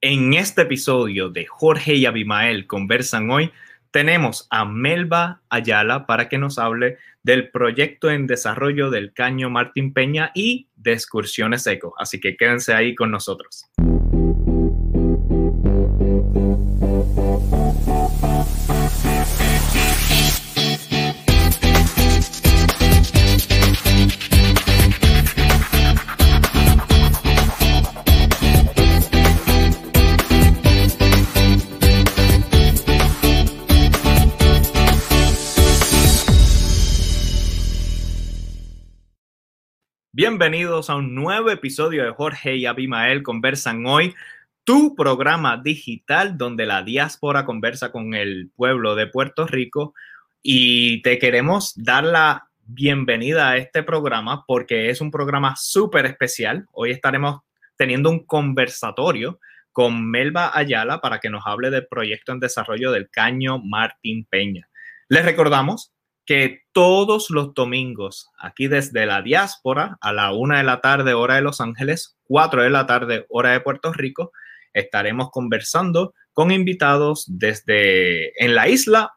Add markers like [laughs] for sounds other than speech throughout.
En este episodio de Jorge y Abimael conversan hoy, tenemos a Melba Ayala para que nos hable del proyecto en desarrollo del Caño Martín Peña y de excursiones eco. Así que quédense ahí con nosotros. Bienvenidos a un nuevo episodio de Jorge y Abimael Conversan Hoy, tu programa digital donde la diáspora conversa con el pueblo de Puerto Rico y te queremos dar la bienvenida a este programa porque es un programa súper especial. Hoy estaremos teniendo un conversatorio con Melba Ayala para que nos hable del proyecto en desarrollo del Caño Martín Peña. Les recordamos que todos los domingos, aquí desde la diáspora, a la una de la tarde, hora de Los Ángeles, cuatro de la tarde, hora de Puerto Rico, estaremos conversando con invitados desde en la isla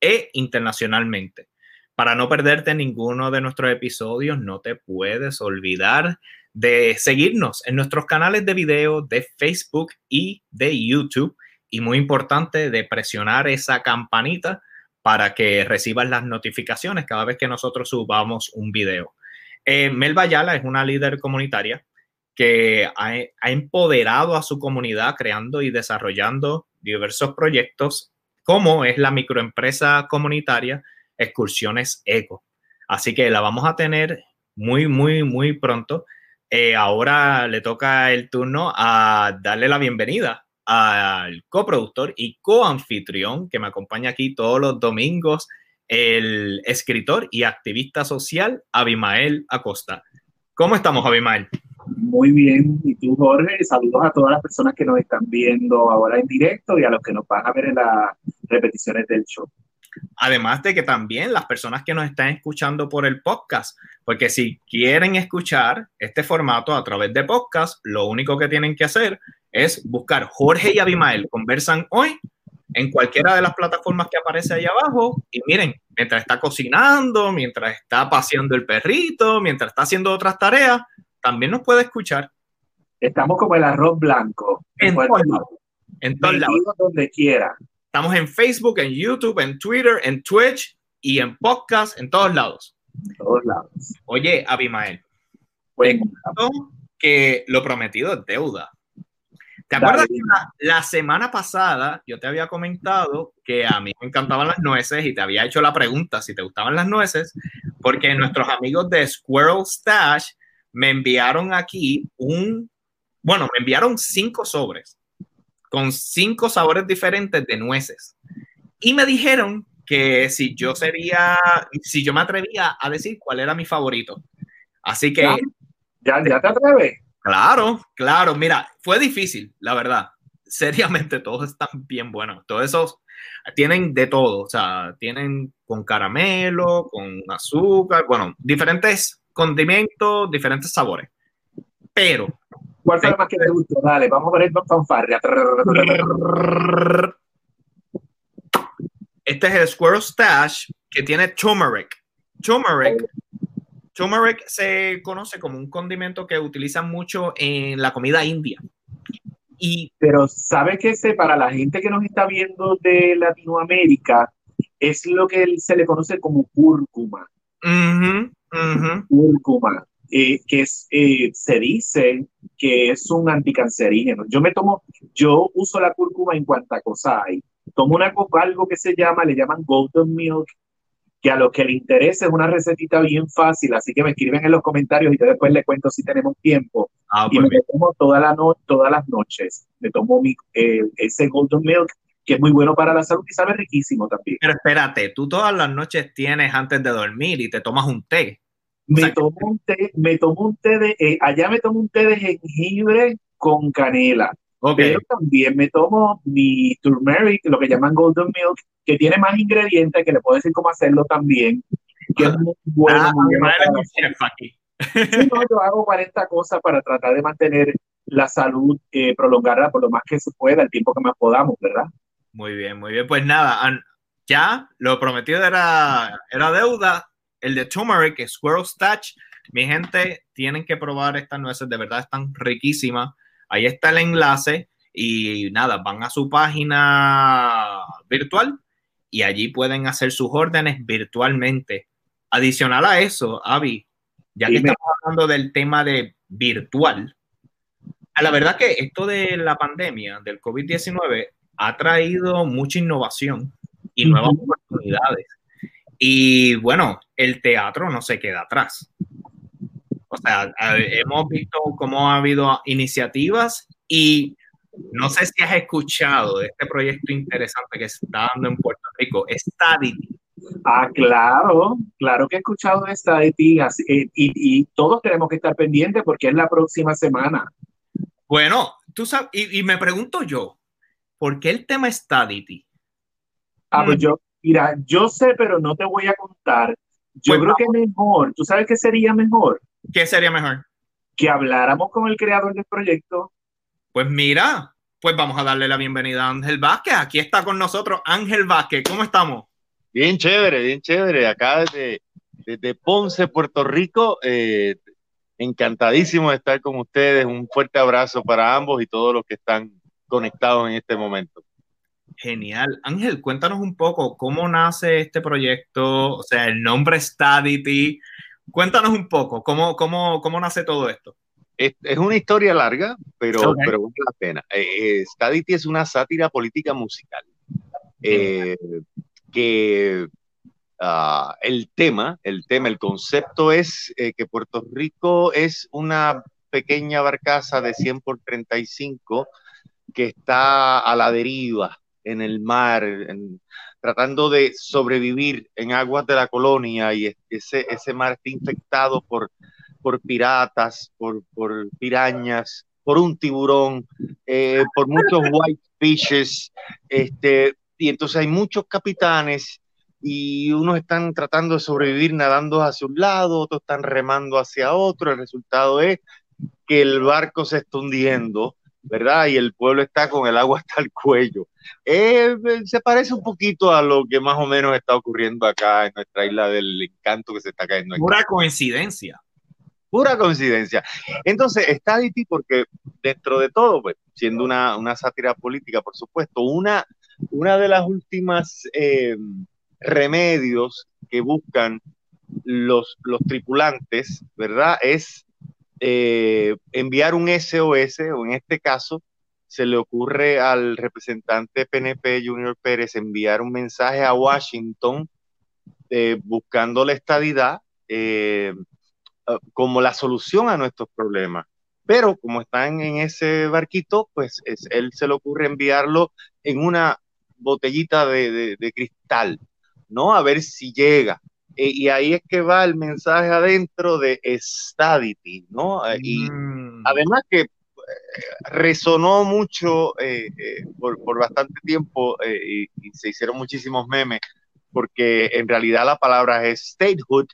e internacionalmente. Para no perderte ninguno de nuestros episodios, no te puedes olvidar de seguirnos en nuestros canales de video de Facebook y de YouTube. Y muy importante, de presionar esa campanita para que recibas las notificaciones cada vez que nosotros subamos un video. Eh, Mel Bayala es una líder comunitaria que ha, empoderado a su comunidad creando y desarrollando diversos proyectos, como es la microempresa comunitaria Excursiones Eco. Así que la vamos a tener muy, muy, muy pronto. Eh, ahora le toca el turno a darle la bienvenida al coproductor y coanfitrión que me acompaña aquí todos los domingos, el escritor y activista social Abimael Acosta. ¿Cómo estamos, Abimael? Muy bien, y tú, Jorge, saludos a todas las personas que nos están viendo ahora en directo y a los que nos van a ver en las repeticiones del show. Además de que también las personas que nos están escuchando por el podcast, porque si quieren escuchar este formato a través de podcast, lo único que tienen que hacer es buscar Jorge y Abimael conversan hoy en cualquiera de las plataformas que aparece ahí abajo y miren, mientras está cocinando, mientras está paseando el perrito, mientras está haciendo otras tareas, también nos puede escuchar. Estamos como el arroz blanco. En todos lados. En todos lados. Donde quiera. Estamos en Facebook, en YouTube, en Twitter, en Twitch y en podcast, en todos lados. En todos lados. Oye, Abimael, bueno, que lo prometido es deuda. ¿Te acuerdas que la, semana pasada yo te había comentado que a mí me encantaban las nueces y te había hecho la pregunta si te gustaban las nueces? Porque nuestros amigos de Squirrel Stash me enviaron aquí un, bueno, me enviaron cinco sobres con cinco sabores diferentes de nueces. Y me dijeron que si yo sería, si yo me atrevía a decir cuál era mi favorito. Así que... ¿Ya, ya te atreves? Claro, claro. Mira, fue difícil, la verdad. Seriamente, [laughs] todos están bien buenos. Todos esos tienen de todo. O sea, tienen con caramelo, con azúcar, bueno, diferentes condimentos, diferentes sabores. Pero. ¿Cuál fue el más que te gustó? Dale, vamos a ver el fanfarria. Este es el Squirrel Stash que tiene turmeric. Turmeric Turmeric se conoce como un condimento que utilizan mucho en la comida india. Y, Pero sabe que ese, para la gente que nos está viendo de Latinoamérica, es lo que se le conoce como cúrcuma. Cúrcuma, eh, que es, eh, se dice que es un anticancerígeno. Yo me tomo, yo uso la cúrcuma en cuanta cosa hay. Tomo una, algo que se llama, le llaman golden milk, que a los que les interese es una recetita bien fácil, así que me escriben en los comentarios y yo después les cuento si tenemos tiempo. Ah, y pues me tomo toda la no, todas las noches. Me tomo mi, eh, ese Golden Milk, que es muy bueno para la salud y sabe riquísimo también. Pero espérate, tú todas las noches tienes antes de dormir y te tomas un té. Me tomo un té, me tomo un té de, eh, allá me tomo un té de jengibre con canela. Pero también me tomo mi turmeric, lo que llaman golden milk, que tiene más ingredientes, que le puedo decir cómo hacerlo también, que es muy bueno. Ah, muy bueno yo hago 40 cosas para tratar de mantener la salud, eh, prolongarla por lo más que se pueda, el tiempo que más podamos, ¿verdad? Muy bien, muy bien. Pues nada, ya lo prometido era, era deuda. El de turmeric, Squirrel Touch. Mi gente, tienen que probar estas nueces, de verdad están riquísimas. Ahí está el enlace y nada, van a su página virtual y allí pueden hacer sus órdenes virtualmente. Adicional a eso, Avi, ya que estamos hablando del tema de virtual, a la verdad que esto de la pandemia, del COVID-19, ha traído mucha innovación y nuevas oportunidades. Y bueno, el teatro no se queda atrás. Sea, hemos visto cómo ha habido iniciativas y no sé si has escuchado de este proyecto interesante que se está dando en Puerto Rico, Stadity. Ah, claro, claro que he escuchado de Stadity y, y, todos tenemos que estar pendientes porque es la próxima semana. Bueno, tú sabes, y, me pregunto yo, ¿por qué el tema Stadity? Ah, pues yo, mira, yo sé, pero no te voy a contar. Yo pues creo que mejor, ¿tú sabes qué sería mejor? ¿Qué sería mejor? Que habláramos con el creador del proyecto pues mira, pues vamos a darle la bienvenida a Ángel Vázquez. Aquí está con nosotros Ángel Vázquez. ¿Cómo estamos? Bien chévere, bien chévere. Acá desde, desde Ponce, Puerto Rico. Eh, encantadísimo de estar con ustedes. Un fuerte abrazo para ambos y todos los que están conectados en este momento. Genial. Ángel, cuéntanos un poco cómo nace este proyecto, o sea, el nombre Stadity. Cuéntanos un poco cómo, cómo, cómo nace todo esto es, una historia larga, pero, pero vale la pena. Eh, Stadity es una sátira política musical. Eh, que ah, el tema, el tema, el concepto es eh, que Puerto Rico es una pequeña barcaza de 100 por 35 que está a la deriva en el mar, tratando de sobrevivir en aguas de la colonia y ese, ese mar está infectado por por piratas, por, por pirañas, por un tiburón, eh, por muchos white fishes, este, y entonces hay muchos capitanes y unos están tratando de sobrevivir nadando hacia un lado, otros están remando hacia otro, el resultado es que el barco se está hundiendo, ¿verdad? Y el pueblo está con el agua [laughs] hasta el cuello. Eh, se parece un poquito a lo que más o menos está ocurriendo acá en nuestra isla del encanto que se está cayendo. Pura coincidencia pura coincidencia. Entonces, está Aditi porque dentro de todo, pues, siendo una, una sátira política, por supuesto, una, una de las últimas eh, remedios que buscan los, los tripulantes, ¿verdad? Es eh, enviar un SOS, o en este caso, se le ocurre al representante PNP Junior Pérez enviar un mensaje a Washington eh, buscando la estadidad eh, como la solución a nuestros problemas. Pero como están en ese barquito, pues es, él se le ocurre enviarlo en una botellita de, cristal, ¿no? A ver si llega. E, y ahí es que va el mensaje adentro de Stadity, ¿no? Eh, y mm. además que eh, resonó mucho por, por, bastante tiempo y, y, se hicieron muchísimos memes, porque en realidad la palabra es statehood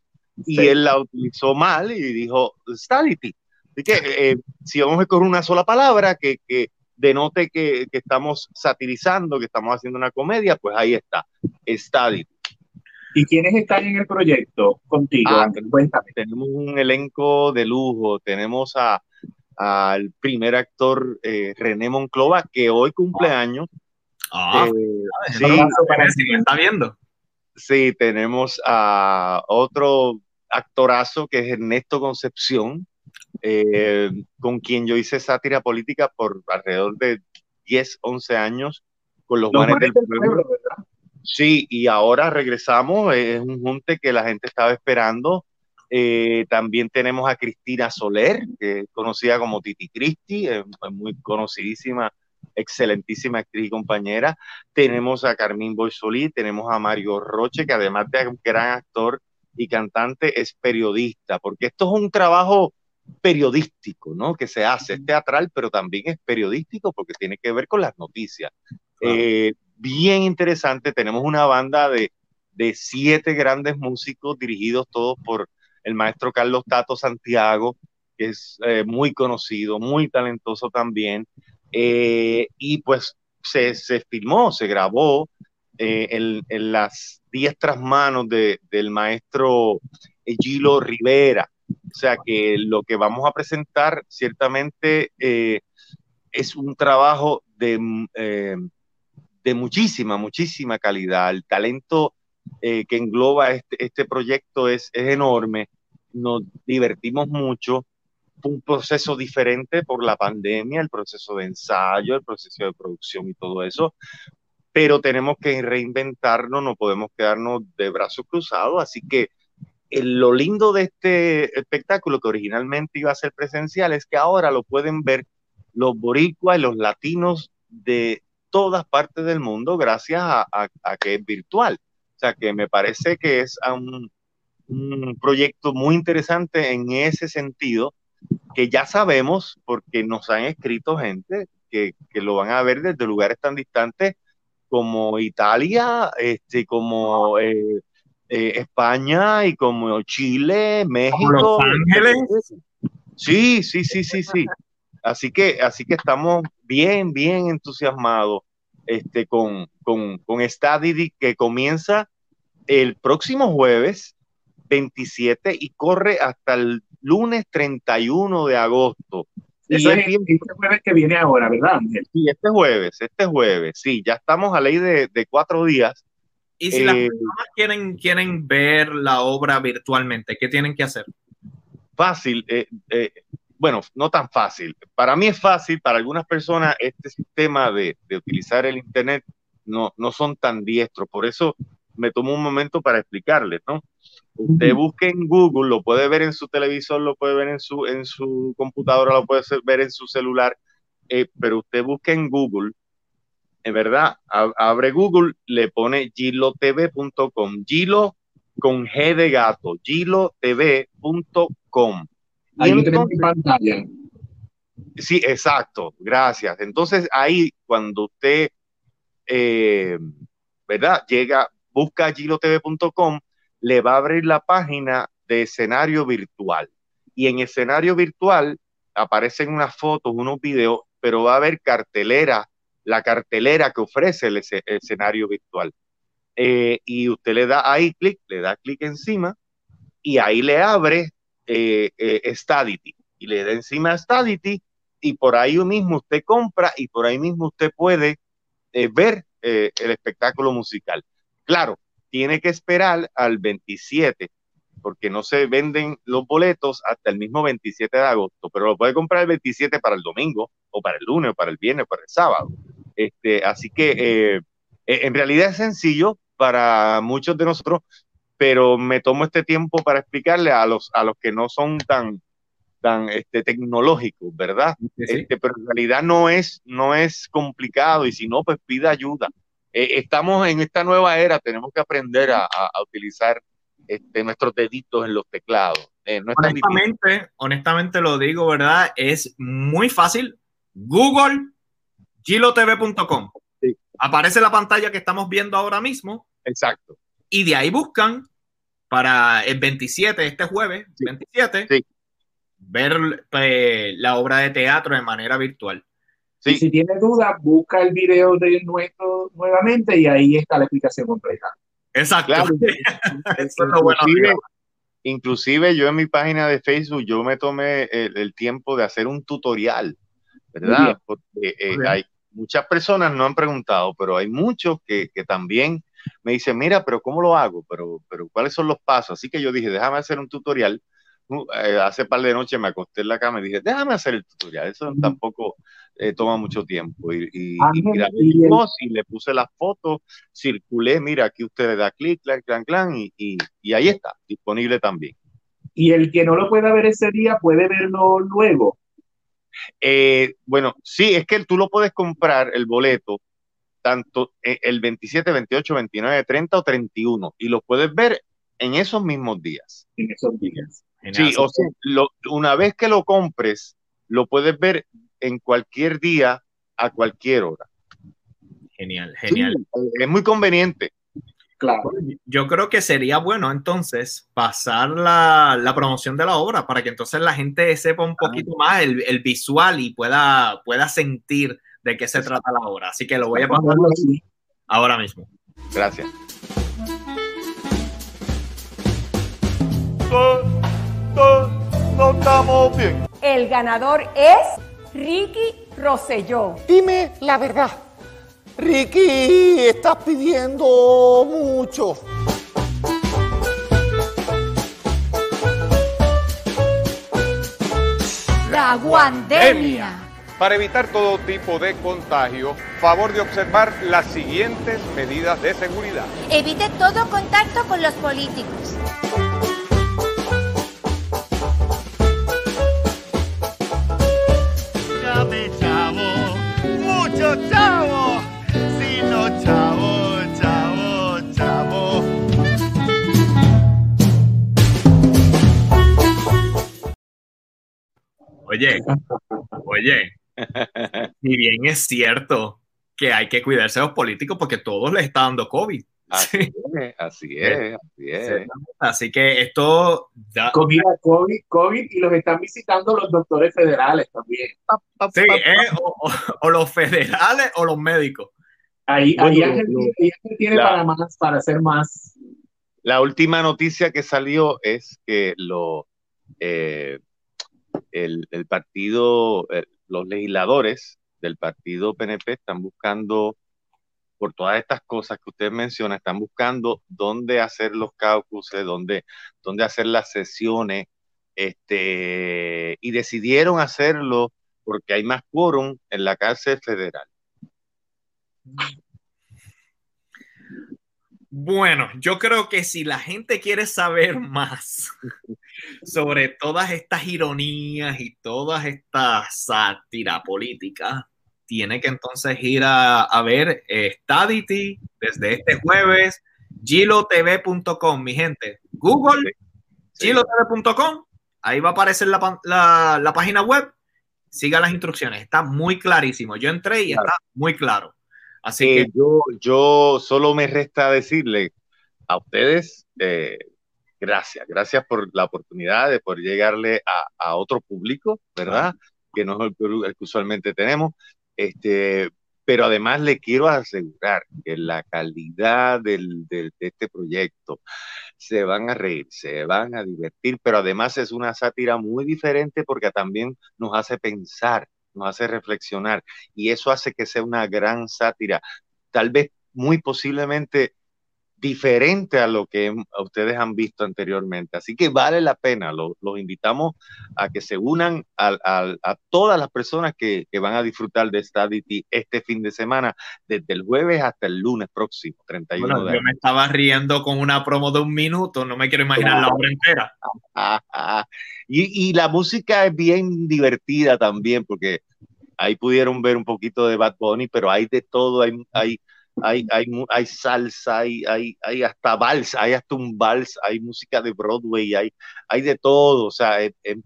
y él la utilizó mal y dijo stadity. Así que eh, si vamos a con una sola palabra que, que denote que, que, estamos satirizando, que estamos haciendo una comedia, pues ahí está, stadity. ¿Y quiénes están en el proyecto contigo? Ah, Cuéntame. Tenemos un elenco de lujo, tenemos a al primer actor eh, René Monclova, que hoy cumple años. Ah, eh, sí, está viendo. Sí, tenemos a otro actorazo que es Ernesto Concepción, eh, con quien yo hice sátira política por alrededor de 10, 11 años con los, guanes del pueblo. Sí, y ahora regresamos, es un junte que la gente estaba esperando. Eh, también tenemos a Cristina Soler, que es conocida como Titi Cristi, es muy conocidísima, excelentísima actriz y compañera. Tenemos a Carmín Boysolí, tenemos a Mario Roche, que además de un gran actor, y cantante es periodista, porque esto es un trabajo periodístico, ¿no? Que se hace, es teatral, pero también es periodístico porque tiene que ver con las noticias. Eh, bien interesante, tenemos una banda de, de siete grandes músicos dirigidos todos por el maestro Carlos Tato Santiago, que es eh, muy conocido, muy talentoso también, eh, y pues se, se, filmó, se grabó en, en, las diestras manos de, del maestro Gilo Rivera. O sea que lo que vamos a presentar ciertamente es un trabajo de, de muchísima, muchísima calidad. El talento que engloba este, este proyecto es, es enorme nos divertimos mucho. Fue un proceso diferente por la pandemia, el proceso de ensayo, el proceso de producción y todo eso, pero tenemos que reinventarnos, no podemos quedarnos de brazos cruzados, así que eh, lo lindo de este espectáculo que originalmente iba a ser presencial es que ahora lo pueden ver los boricuas y los latinos de todas partes del mundo gracias a, a que es virtual. O sea que me parece que es un, un proyecto muy interesante en ese sentido, que ya sabemos, porque nos han escrito gente que, que lo van a ver desde lugares tan distantes como Italia, este, como eh, eh, España y como Chile, México. Los Ángeles. Sí, sí, sí, sí, sí. Así que, así que estamos bien, bien entusiasmados este, con, con, con esta que comienza el próximo jueves 27 y corre hasta el lunes 31 de agosto. Eso es este jueves que viene ahora, ¿verdad, Ángel? Sí, este jueves, este jueves, sí, ya estamos a ley de, de cuatro días. Y si las eh, personas quieren, quieren ver la obra virtualmente, ¿qué tienen que hacer? Fácil, eh, eh, bueno, no tan fácil. Para mí es fácil, para algunas personas este sistema de, de utilizar el Internet no, no son tan diestros, por eso me tomo un momento para explicarles, ¿no? Usted busque en Google, lo puede ver en su televisor, lo puede ver en su, en su computadora, lo puede ver en su celular, eh, pero usted busque en Google, en verdad, abre Google, le pone gilotv.com, gilo con G de gato, gilotv.com. Ahí lo tenemos en pantalla. Sí, exacto, gracias. Entonces ahí cuando usted, eh, ¿verdad? Llega, busca gilotv.com, le va a abrir la página de escenario virtual. Y en escenario virtual aparecen unas fotos, unos videos, pero va a haber cartelera, la cartelera que ofrece el, escenario virtual. Eh, y usted le da ahí clic, le da clic encima y ahí le abre eh, eh, Stadity y le da encima Stadity y por ahí mismo usted compra y por ahí mismo usted puede ver el espectáculo musical. Claro, tiene que esperar al 27, porque no se venden los boletos hasta el mismo 27 de agosto, pero lo puede comprar el 27 para el domingo, o para el lunes, o para el viernes, o para el sábado. Este, así que eh, eh, en realidad es sencillo para muchos de nosotros, pero me tomo este tiempo para explicarle a los, a los que no son tan, tan este, tecnológicos, ¿verdad? Este, pero en realidad no es, no es complicado y si no, pues pida ayuda. Eh, estamos en esta nueva era, tenemos que aprender a, utilizar este, nuestros deditos en los teclados. Eh, honestamente, honestamente lo digo, ¿verdad? Es muy fácil. Google, gilotv.com. Aparece la pantalla que estamos viendo ahora mismo. Exacto. Y de ahí buscan para el 27, este jueves, 27, ver eh, la obra de teatro de manera virtual. Y si tiene dudas, busca el video de nuestro nuevamente y ahí está la explicación completa. Exacto. [laughs] Eso es lo bueno. Inclusive, inclusive, yo en mi página de Facebook, yo me tomé el, tiempo de hacer un tutorial, ¿verdad? Porque eh, hay muchas personas no han preguntado, pero hay muchos que, que, también me dicen, mira, pero ¿cómo lo hago? Pero, pero ¿cuáles son los pasos? Así que yo dije, déjame hacer un tutorial uh, eh, hace par de noches me acosté en la cama y dije, déjame hacer el tutorial. Eso tampoco eh, toma mucho tiempo. Y, y, y, le puse las fotos, circulé, mira, aquí usted le da clic, clan, clan, clan, y, y, ahí está, disponible también. Y el que no lo pueda ver ese día puede verlo luego. Eh, bueno, sí, es que tú lo puedes comprar el boleto tanto eh, el 27, 28, 29, 30 o 31 y lo puedes ver en esos mismos días. En esos días. Sí, o sea, una vez que lo compres, lo puedes ver en cualquier día, a cualquier hora. Genial, genial. es muy conveniente. Claro. Yo creo que sería bueno entonces pasar la, la, promoción de la obra para que entonces la gente sepa un poquito más el, el visual y pueda, pueda sentir de qué se trata la obra. Así que lo voy a pasar ahora mismo. Gracias. No estamos bien. El ganador es Ricky Rosselló. Dime la verdad. Ricky, estás pidiendo mucho. La guandemia. Para evitar todo tipo de contagio, favor de observar las siguientes medidas de seguridad. Evite todo contacto con los políticos. Llame chavo, mucho chavo, si no chavo, chavo, chavo. Oye, oye, [laughs] y bien es cierto que hay que cuidarse de los políticos porque todos les está dando COVID. [laughs] Así es, así es, así es. Así que esto da... COVID, COVID, COVID, y los están visitando los doctores federales también. Sí, eh, o, o, los federales o los médicos. Ahí, ahí Ángel tiene la, para más, para hacer más. La última noticia que salió es que lo, eh, el, el, partido, eh, los legisladores del partido PNP están buscando por todas estas cosas que usted menciona, están buscando dónde hacer los caucuses, dónde, dónde hacer las sesiones, este, y decidieron hacerlo porque hay más quórum en la cárcel federal. Bueno, yo creo que si la gente quiere saber más [laughs] sobre todas estas ironías y todas estas sátira política, tiene que entonces ir a, a ver eh, Stadity desde este jueves, gilotv.com, mi gente. Google, sí. gilotv.com, ahí va a aparecer la, la, la, página web. Siga las instrucciones, está muy clarísimo. Yo entré y claro. está muy claro. Así eh, que yo, yo solo me resta decirle a ustedes, eh, gracias, gracias por la oportunidad de poder llegarle a, a otro público, ¿verdad? Que no es el, el que usualmente tenemos. Este, pero además le quiero asegurar que la calidad del, del, de este proyecto se van a reír, se van a divertir, pero además es una sátira muy diferente porque también nos hace pensar, nos hace reflexionar y eso hace que sea una gran sátira, tal vez muy posiblemente diferente a lo que ustedes han visto anteriormente. Así que vale la pena, los, los invitamos a que se unan a, a, a todas las personas que, que, van a disfrutar de Stadity este fin de semana, desde el jueves hasta el lunes próximo, 31 bueno, de Yo me estaba riendo con una promo de un minuto, no me quiero imaginar ah, la obra entera. Ah, [laughs] ah, y, y la música es bien divertida también, porque ahí pudieron ver un poquito de Bad Bunny, pero hay de todo, hay, hay hay, hay, hay salsa, hay, hay, hay hasta vals, hay hasta un vals, hay música de Broadway, hay, hay de todo, o sea, es, es,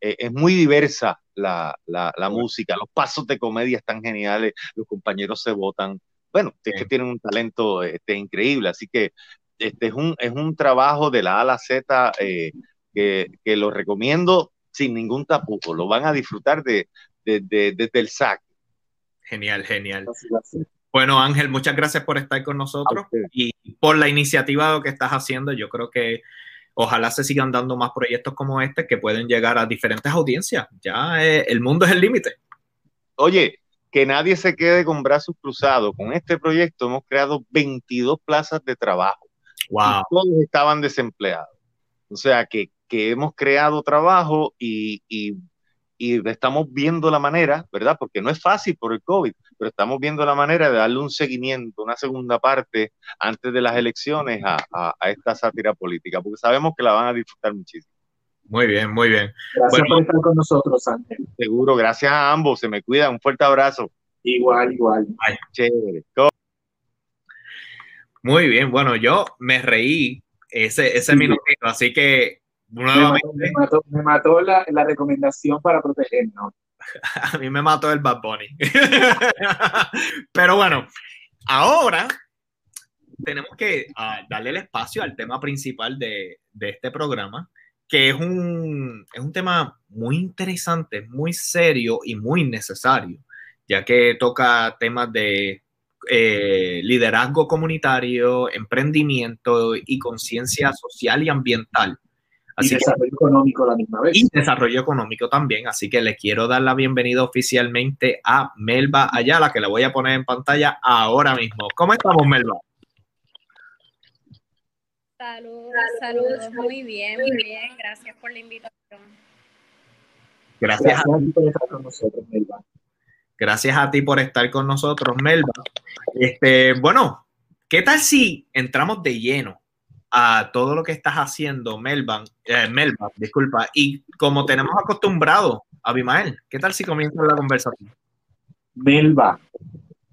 es muy diversa la, la, la, música, los pasos de comedia están geniales, los compañeros se votan, bueno, es que tienen un talento este, increíble, así que este es un, es un trabajo de la A a la Z eh, que, que lo recomiendo sin ningún tapujo, lo van a disfrutar desde de, de, de, el saque. Genial, genial. Bueno, Ángel, muchas gracias por estar con nosotros y por la iniciativa que estás haciendo. Yo creo que ojalá se sigan dando más proyectos como este que pueden llegar a diferentes audiencias. Ya eh, el mundo es el límite. Oye, que nadie se quede con brazos cruzados. Con este proyecto hemos creado 22 plazas de trabajo. Wow. Y todos estaban desempleados. O sea, que, que hemos creado trabajo y, y y estamos viendo la manera, ¿verdad? Porque no es fácil por el COVID, pero estamos viendo la manera de darle un seguimiento, una segunda parte antes de las elecciones a, a, a esta sátira política, porque sabemos que la van a disfrutar muchísimo. Muy bien, muy bien. Gracias bueno, por estar con nosotros, Ángel. Seguro, gracias a ambos, se me cuida, un fuerte abrazo. Igual, igual. Ay, chévere. Muy bien, bueno, yo me reí ese, ese sí. minutito, así que Nuevamente. Me mató, me mató la, la, recomendación para protegernos. [laughs] A mí me mató el Bad Bunny. [laughs] Pero bueno, ahora tenemos que ah, darle el espacio al tema principal de, de este programa, que es un, es un tema muy interesante, muy serio y muy necesario, ya que toca temas de eh, liderazgo comunitario, emprendimiento y conciencia social y ambiental. Así y desarrollo que, económico a la misma vez. Y desarrollo económico también. Así que le quiero dar la bienvenida oficialmente a Melba Ayala, que la voy a poner en pantalla ahora mismo. ¿Cómo estamos, Melba? Saludos, saludos, muy bien, muy bien. Gracias por la invitación. Gracias, Gracias a ti por estar con nosotros, Melba. Gracias a ti por estar con nosotros, Melba. Este, bueno, ¿qué tal si entramos de lleno a todo lo que estás haciendo, Melba, eh, Melba, disculpa, y como tenemos acostumbrado, Abimael, ¿qué tal si comienza la conversación? Melba,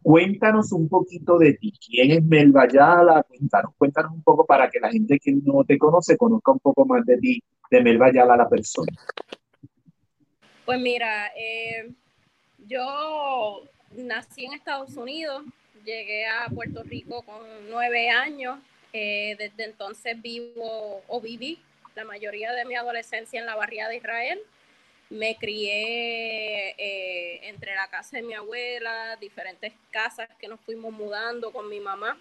cuéntanos un poquito de ti. ¿Quién es Melba Yala? Cuéntanos, cuéntanos un poco para que la gente que no te conoce conozca un poco más de ti, de Melba Yala, la persona. Pues mira, eh, yo nací en Estados Unidos, llegué a Puerto Rico con nueve años. Eh, desde entonces vivo o viví la mayoría de mi adolescencia en la barriada de Israel. Me crié eh, entre la casa de mi abuela, diferentes casas que nos fuimos mudando con mi mamá,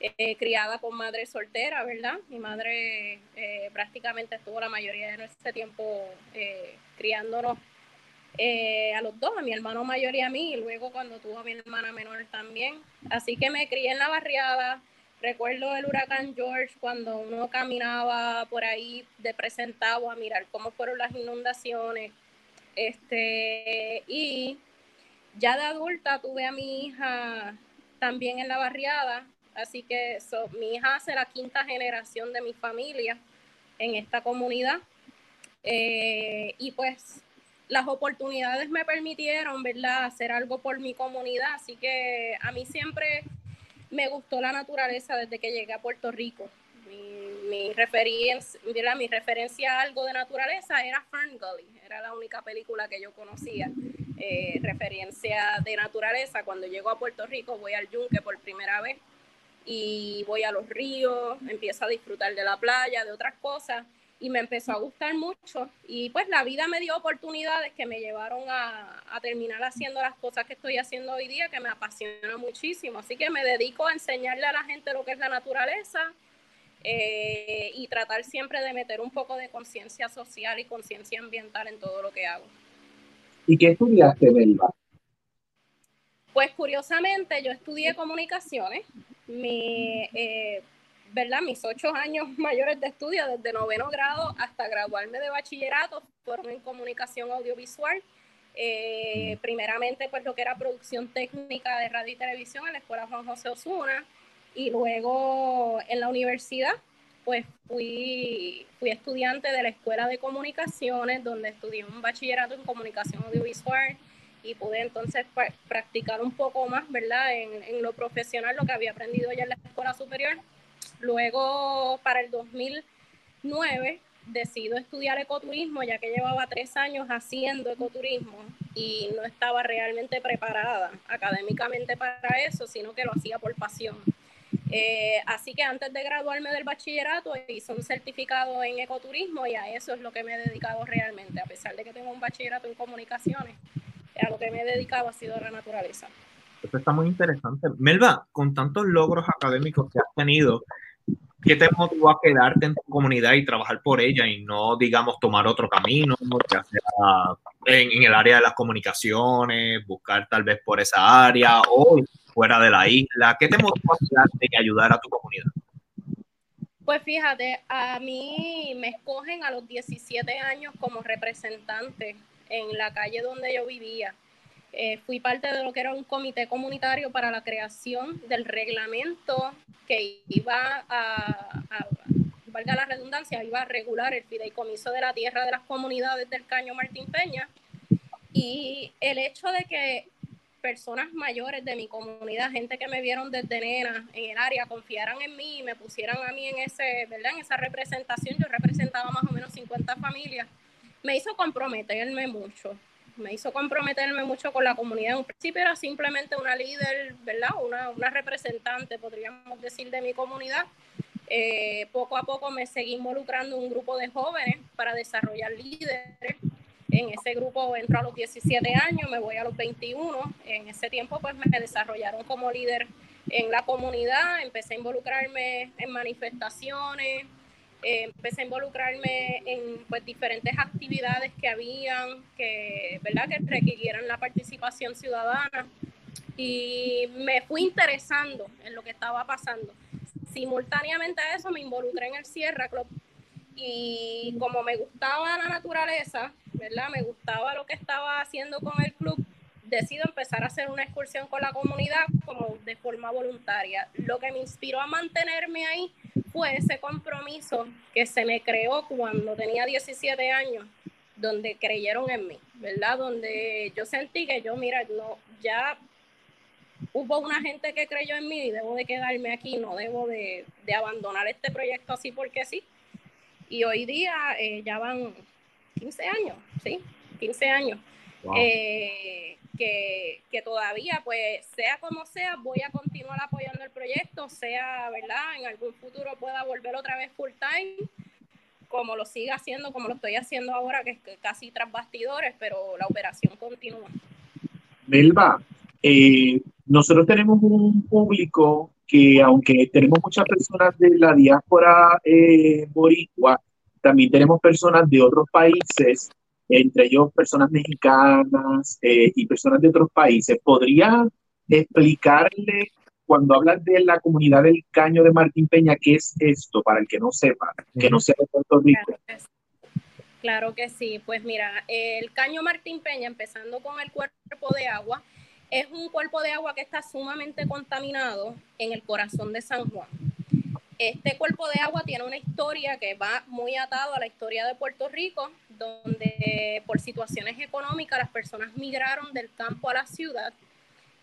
eh, criada con madre soltera, ¿verdad? Mi madre prácticamente estuvo la mayoría de nuestro tiempo criándonos a los dos, a mi hermano mayor y a mí, y luego cuando tuvo a mi hermana menor también. Así que me crié en la barriada. Recuerdo el huracán George cuando uno caminaba por ahí de presentado a mirar cómo fueron las inundaciones. Este, y ya de adulta tuve a mi hija también en la barriada, así que mi hija hace la quinta generación de mi familia en esta comunidad. Eh, y pues las oportunidades me permitieron, ¿verdad?, hacer algo por mi comunidad. Así que a mí siempre me gustó la naturaleza desde que llegué a Puerto Rico. Mi, referencia, mi referencia a algo de naturaleza era Fern Gully, era la única película que yo conocía. Eh, referencia de naturaleza, cuando llego a Puerto Rico voy al yunque por primera vez y voy a los ríos, empiezo a disfrutar de la playa, de otras cosas y me empezó a gustar mucho y pues la vida me dio oportunidades que me llevaron a, a, terminar haciendo las cosas que estoy haciendo hoy día que me apasiona muchísimo. Así que me dedico a enseñarle a la gente lo que es la naturaleza eh, y tratar siempre de meter un poco de conciencia social y conciencia ambiental en todo lo que hago. ¿Y qué estudiaste, Melba? Pues curiosamente yo estudié comunicaciones. Mi, eh, ¿verdad? Mis ocho años [laughs] mayores de estudio, desde noveno grado hasta graduarme de bachillerato, fueron en comunicación audiovisual. Eh, primeramente, pues lo que era producción técnica de radio y televisión en la Escuela Juan José Osuna. Y luego en la universidad, pues fui, fui estudiante de la Escuela de Comunicaciones, donde estudié un bachillerato en comunicación audiovisual y pude entonces practicar un poco más, ¿verdad? En, en, lo profesional, lo que había aprendido ya en la escuela superior. Luego, para el 2009, decido estudiar ecoturismo, ya que llevaba tres años haciendo ecoturismo y no estaba realmente preparada académicamente para eso, sino que lo hacía por pasión. Eh, así que antes de graduarme del bachillerato hice un certificado en ecoturismo y a eso es lo que me he dedicado realmente, a pesar de que tengo un bachillerato en comunicaciones, a lo que me he dedicado ha sido la naturaleza. Eso está muy interesante. Melba, con tantos logros académicos que has tenido, ¿Qué te motivó a quedarte en tu comunidad y trabajar por ella y no, digamos, tomar otro camino, ya sea en, el área de las comunicaciones, buscar tal vez por esa área o fuera de la isla? ¿Qué te motivó a quedarte y ayudar a tu comunidad? Pues fíjate, a mí me escogen a los 17 años como representante en la calle donde yo vivía. Eh, fui parte de lo que era un comité comunitario para la creación del reglamento que iba a, valga la redundancia, iba a regular el fideicomiso de la tierra de las comunidades del Caño Martín Peña. Y el hecho de que personas mayores de mi comunidad, gente que me vieron desde nena en el área, confiaran en mí y me pusieran a mí en, ese, ¿verdad? en esa representación, yo representaba más o menos 50 familias, me hizo comprometerme mucho me hizo comprometerme mucho con la comunidad. En un principio era simplemente una líder, ¿verdad? Una, una representante, podríamos decir, de mi comunidad. Eh, poco a poco me seguí involucrando en un grupo de jóvenes para desarrollar líderes. En ese grupo entro a los 17 años, me voy a los 21. En ese tiempo pues me desarrollaron como líder en la comunidad, empecé a involucrarme en manifestaciones, eh, empecé a involucrarme en pues, diferentes actividades que habían, que, ¿verdad? que requirieran la participación ciudadana y me fui interesando en lo que estaba pasando. Simultáneamente a eso me involucré en el Sierra Club y como me gustaba la naturaleza, ¿verdad? Me gustaba lo que estaba haciendo con el club, decido empezar a hacer una excursión con la comunidad como de forma voluntaria. Lo que me inspiró a mantenerme ahí fue ese compromiso que se me creó cuando tenía 17 años, donde creyeron en mí, ¿verdad? Donde yo sentí que yo, mira, no, ya hubo una gente que creyó en mí y debo de quedarme aquí, no debo de, de abandonar este proyecto así porque sí. Y hoy día eh, ya van 15 años, ¿sí? 15 años. Eh, que, que, todavía, pues, sea como sea, voy a continuar apoyando el proyecto, sea, ¿verdad? En algún futuro pueda volver otra vez full time, como lo siga haciendo, como lo estoy haciendo ahora, que es casi tras bastidores, pero la operación continúa. Melba, eh, nosotros tenemos un público que, aunque tenemos muchas personas de la diáspora eh, boricua, también tenemos personas de otros países entre ellos personas mexicanas eh, y personas de otros países. ¿Podría explicarle cuando hablas de la comunidad del Caño de Martín Peña, qué es esto para el que no sepa, que no sea de Puerto Rico? Claro que sí, pues mira, el Caño Martín Peña, empezando con el cuerpo de agua, es un cuerpo de agua que está sumamente contaminado en el corazón de San Juan. Este cuerpo de agua tiene una historia que va muy atado a la historia de Puerto Rico, donde por situaciones económicas las personas migraron del campo a la ciudad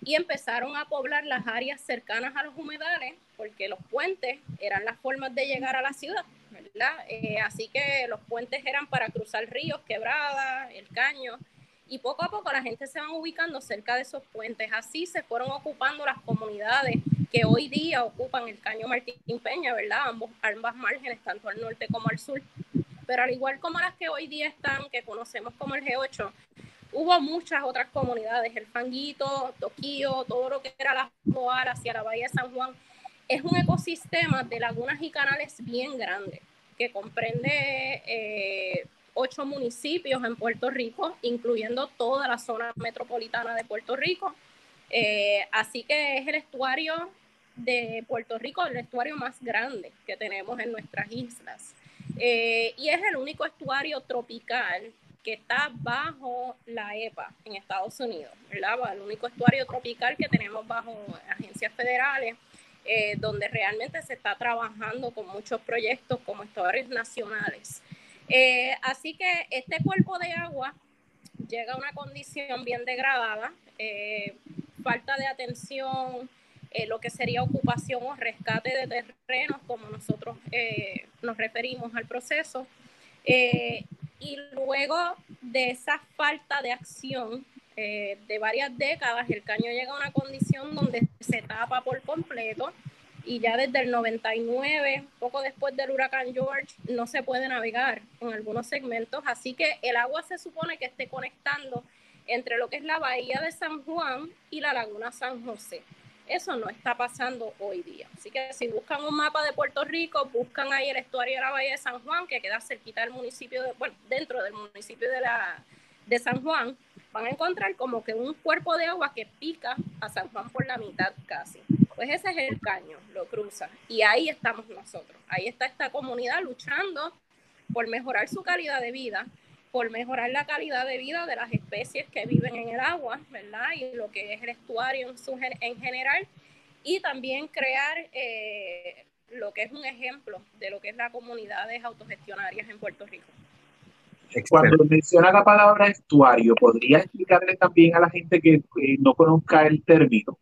y empezaron a poblar las áreas cercanas a los humedales, porque los puentes eran las formas de llegar a la ciudad, ¿verdad? Eh, así que los puentes eran para cruzar ríos, quebradas, el caño, y poco a poco la gente se va ubicando cerca de esos puentes. Así se fueron ocupando las comunidades que hoy día ocupan el Caño Martín Peña, ¿verdad? Ambos, ambas márgenes, tanto al norte como al sur. Pero al igual como las que hoy día están, que conocemos como el G8, hubo muchas otras comunidades, el Fanguito, Toquío, todo lo que era la Joar hacia la Bahía de San Juan. Es un ecosistema de lagunas y canales bien grande que comprende eh, ocho municipios en Puerto Rico, incluyendo toda la zona metropolitana de Puerto Rico. Eh, así que es el estuario de Puerto Rico, el estuario más grande que tenemos en nuestras islas. Eh, y es el único estuario tropical que está bajo la EPA en Estados Unidos, ¿verdad? El único estuario tropical que tenemos bajo agencias federales, eh, donde realmente se está trabajando con muchos proyectos como estuarios nacionales. Eh, así que este cuerpo de agua llega a una condición bien degradada, falta de atención, eh, lo que sería ocupación o rescate de terrenos, como nosotros nos referimos al proceso. y luego de esa falta de acción de varias décadas, el caño llega a una condición donde se tapa por completo y ya desde el 99, poco después del huracán George, no se puede navegar en algunos segmentos, así que el agua se supone que esté conectando entre lo que es la bahía de San Juan y la laguna San José. Eso no está pasando hoy día. Así que si buscan un mapa de Puerto Rico, buscan ahí el estuario de la bahía de San Juan, que queda cerquita del municipio, de, bueno, dentro del municipio de, la, de San Juan, van a encontrar como que un cuerpo de agua que pica a San Juan por la mitad casi. Pues ese es el caño, lo cruza. Y ahí estamos nosotros. Ahí está esta comunidad luchando por mejorar su calidad de vida, por mejorar la calidad de vida de las especies que viven en el agua, ¿verdad? Y lo que es el estuario en, su, en general. Y también crear eh, lo que es un ejemplo de lo que es la comunidades autogestionarias en Puerto Rico. Cuando menciona la palabra estuario, ¿podría explicarle también a la gente que no conozca el término?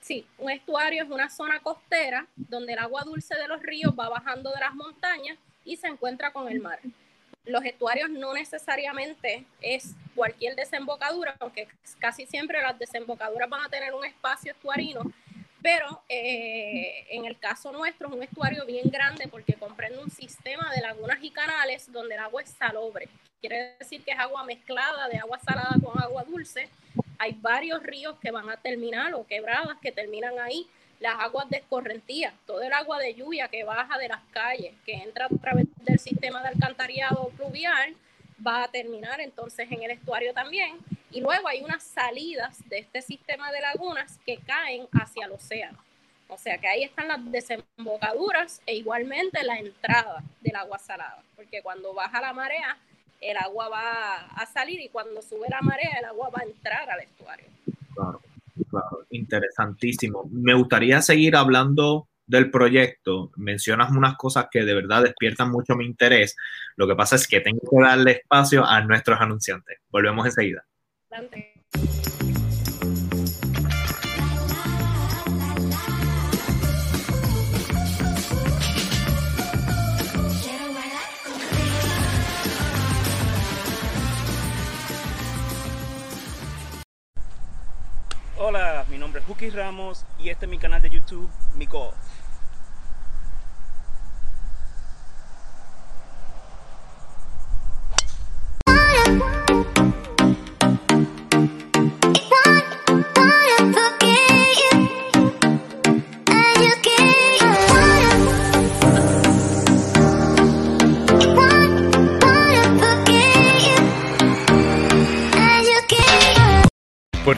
Sí, un estuario es una zona costera donde el agua dulce de los ríos va bajando de las montañas y se encuentra con el mar. Los estuarios no necesariamente es cualquier desembocadura, aunque casi siempre las desembocaduras van a tener un espacio estuarino, pero eh, en el caso nuestro es un estuario bien grande porque comprende un sistema de lagunas y canales donde el agua es salobre. Quiere decir que es agua mezclada de agua salada con agua dulce. Hay varios ríos que van a terminar o quebradas que terminan ahí las aguas de escorrentía, todo el agua de lluvia que baja de las calles, que entra a través del sistema de alcantarillado pluvial, va a terminar entonces en el estuario también. Y luego hay unas salidas de este sistema de lagunas que caen hacia el océano. O sea que ahí están las desembocaduras e igualmente la entrada del agua salada, porque cuando baja la marea, el agua va a salir y cuando sube la marea, el agua va a entrar al estuario. Claro. Interesantísimo. Me gustaría seguir hablando del proyecto. Mencionas unas cosas que de verdad despiertan mucho mi interés. Lo que pasa es que tengo que darle espacio a nuestros anunciantes. Volvemos enseguida. Hola, mi nombre es Juki Ramos y este es mi canal de YouTube, Mi Golf.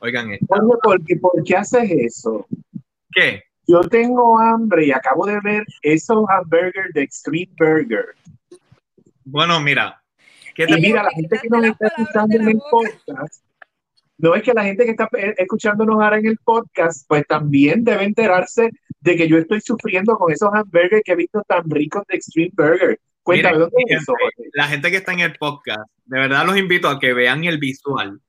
Oigan, Oye, ¿por qué, ¿por qué haces eso? ¿Qué? Yo tengo hambre y acabo de ver esos hamburgers de Extreme Burger. Bueno, mira. ¿qué Y te mira, la gente que nos está escuchando en el podcast, no es que la gente que está eh, escuchándonos ahora en el podcast, pues también debe enterarse de que yo estoy sufriendo con esos hamburgers que he visto tan ricos de Extreme Burger. Cuéntame, ¿dónde es eso? La gente que está en el podcast, de verdad los invito a que vean el visual,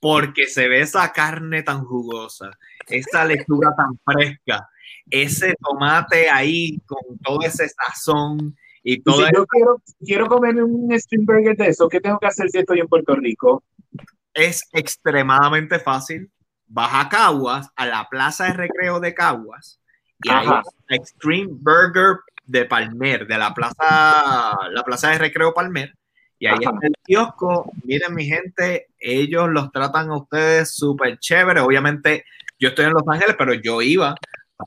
porque se ve esa carne tan jugosa, esa lechuga tan fresca, ese tomate ahí con todo ese sazón y todo si eso. yo quiero, quiero comerme un Extreme Burger de eso, ¿qué tengo que hacer si estoy en Puerto Rico? es extremadamente fácil. Vas a Caguas, a la plaza de recreo de Caguas, y ahí Ajá. está Extreme Burger de Palmer, de la plaza, la plaza de recreo Palmer. Y ahí Ajá. está el kiosco. Miren, mi gente, ellos los tratan a ustedes súper chévere. Obviamente, yo estoy en Los Ángeles, pero yo iba a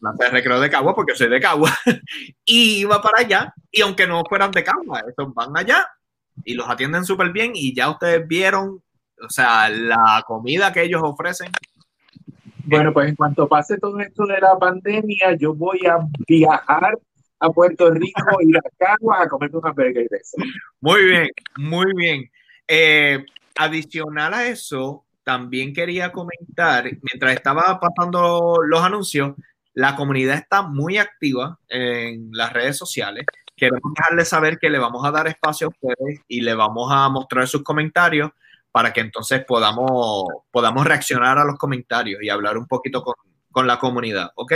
la plaza de recreo de Caguas porque soy de Caguas. [laughs] y iba para allá. Y aunque no fueran de Caguas, estos van allá y los atienden súper bien. Y ya ustedes vieron, o sea, la comida que ellos ofrecen. Bueno, pues en cuanto pase todo esto de la pandemia, yo voy a viajar a Puerto Rico, ir a Caguas a comerme una eso. Muy bien, muy bien. Eh, adicional a eso, también quería comentar, mientras estaba pasando los anuncios, la comunidad está muy activa en las redes sociales. Queremos dejarles saber que le vamos a dar espacio a ustedes y le vamos a mostrar sus comentarios para que entonces podamos, podamos reaccionar a los comentarios y hablar un poquito con, con la comunidad, ¿ok?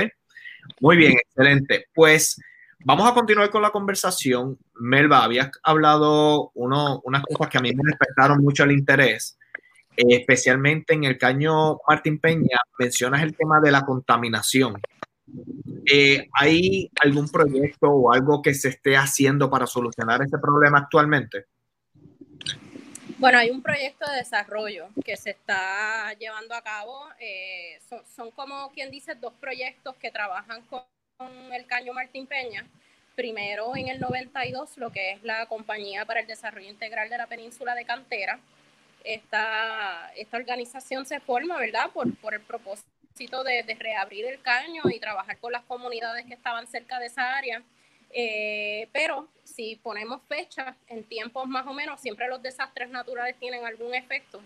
Muy bien, excelente. Pues vamos a continuar con la conversación. Melba, habías hablado uno, unas cosas que a mí me despertaron mucho el interés, eh, especialmente en el caño Martín Peña, mencionas el tema de la contaminación. Eh, ¿Hay algún proyecto o algo que se esté haciendo para solucionar ese problema actualmente? Bueno, hay un proyecto de desarrollo que se está llevando a cabo. eh, son, como quien dice dos proyectos que trabajan con el Caño Martín Peña. Primero, en el 92, lo que es la Compañía para el Desarrollo Integral de la Península de Cantera. Esta, esta organización se forma, ¿verdad?, por, por el propósito de, de reabrir el caño y trabajar con las comunidades que estaban cerca de esa área Eh, pero si ponemos fechas en tiempos más o menos, siempre los desastres naturales tienen algún efecto.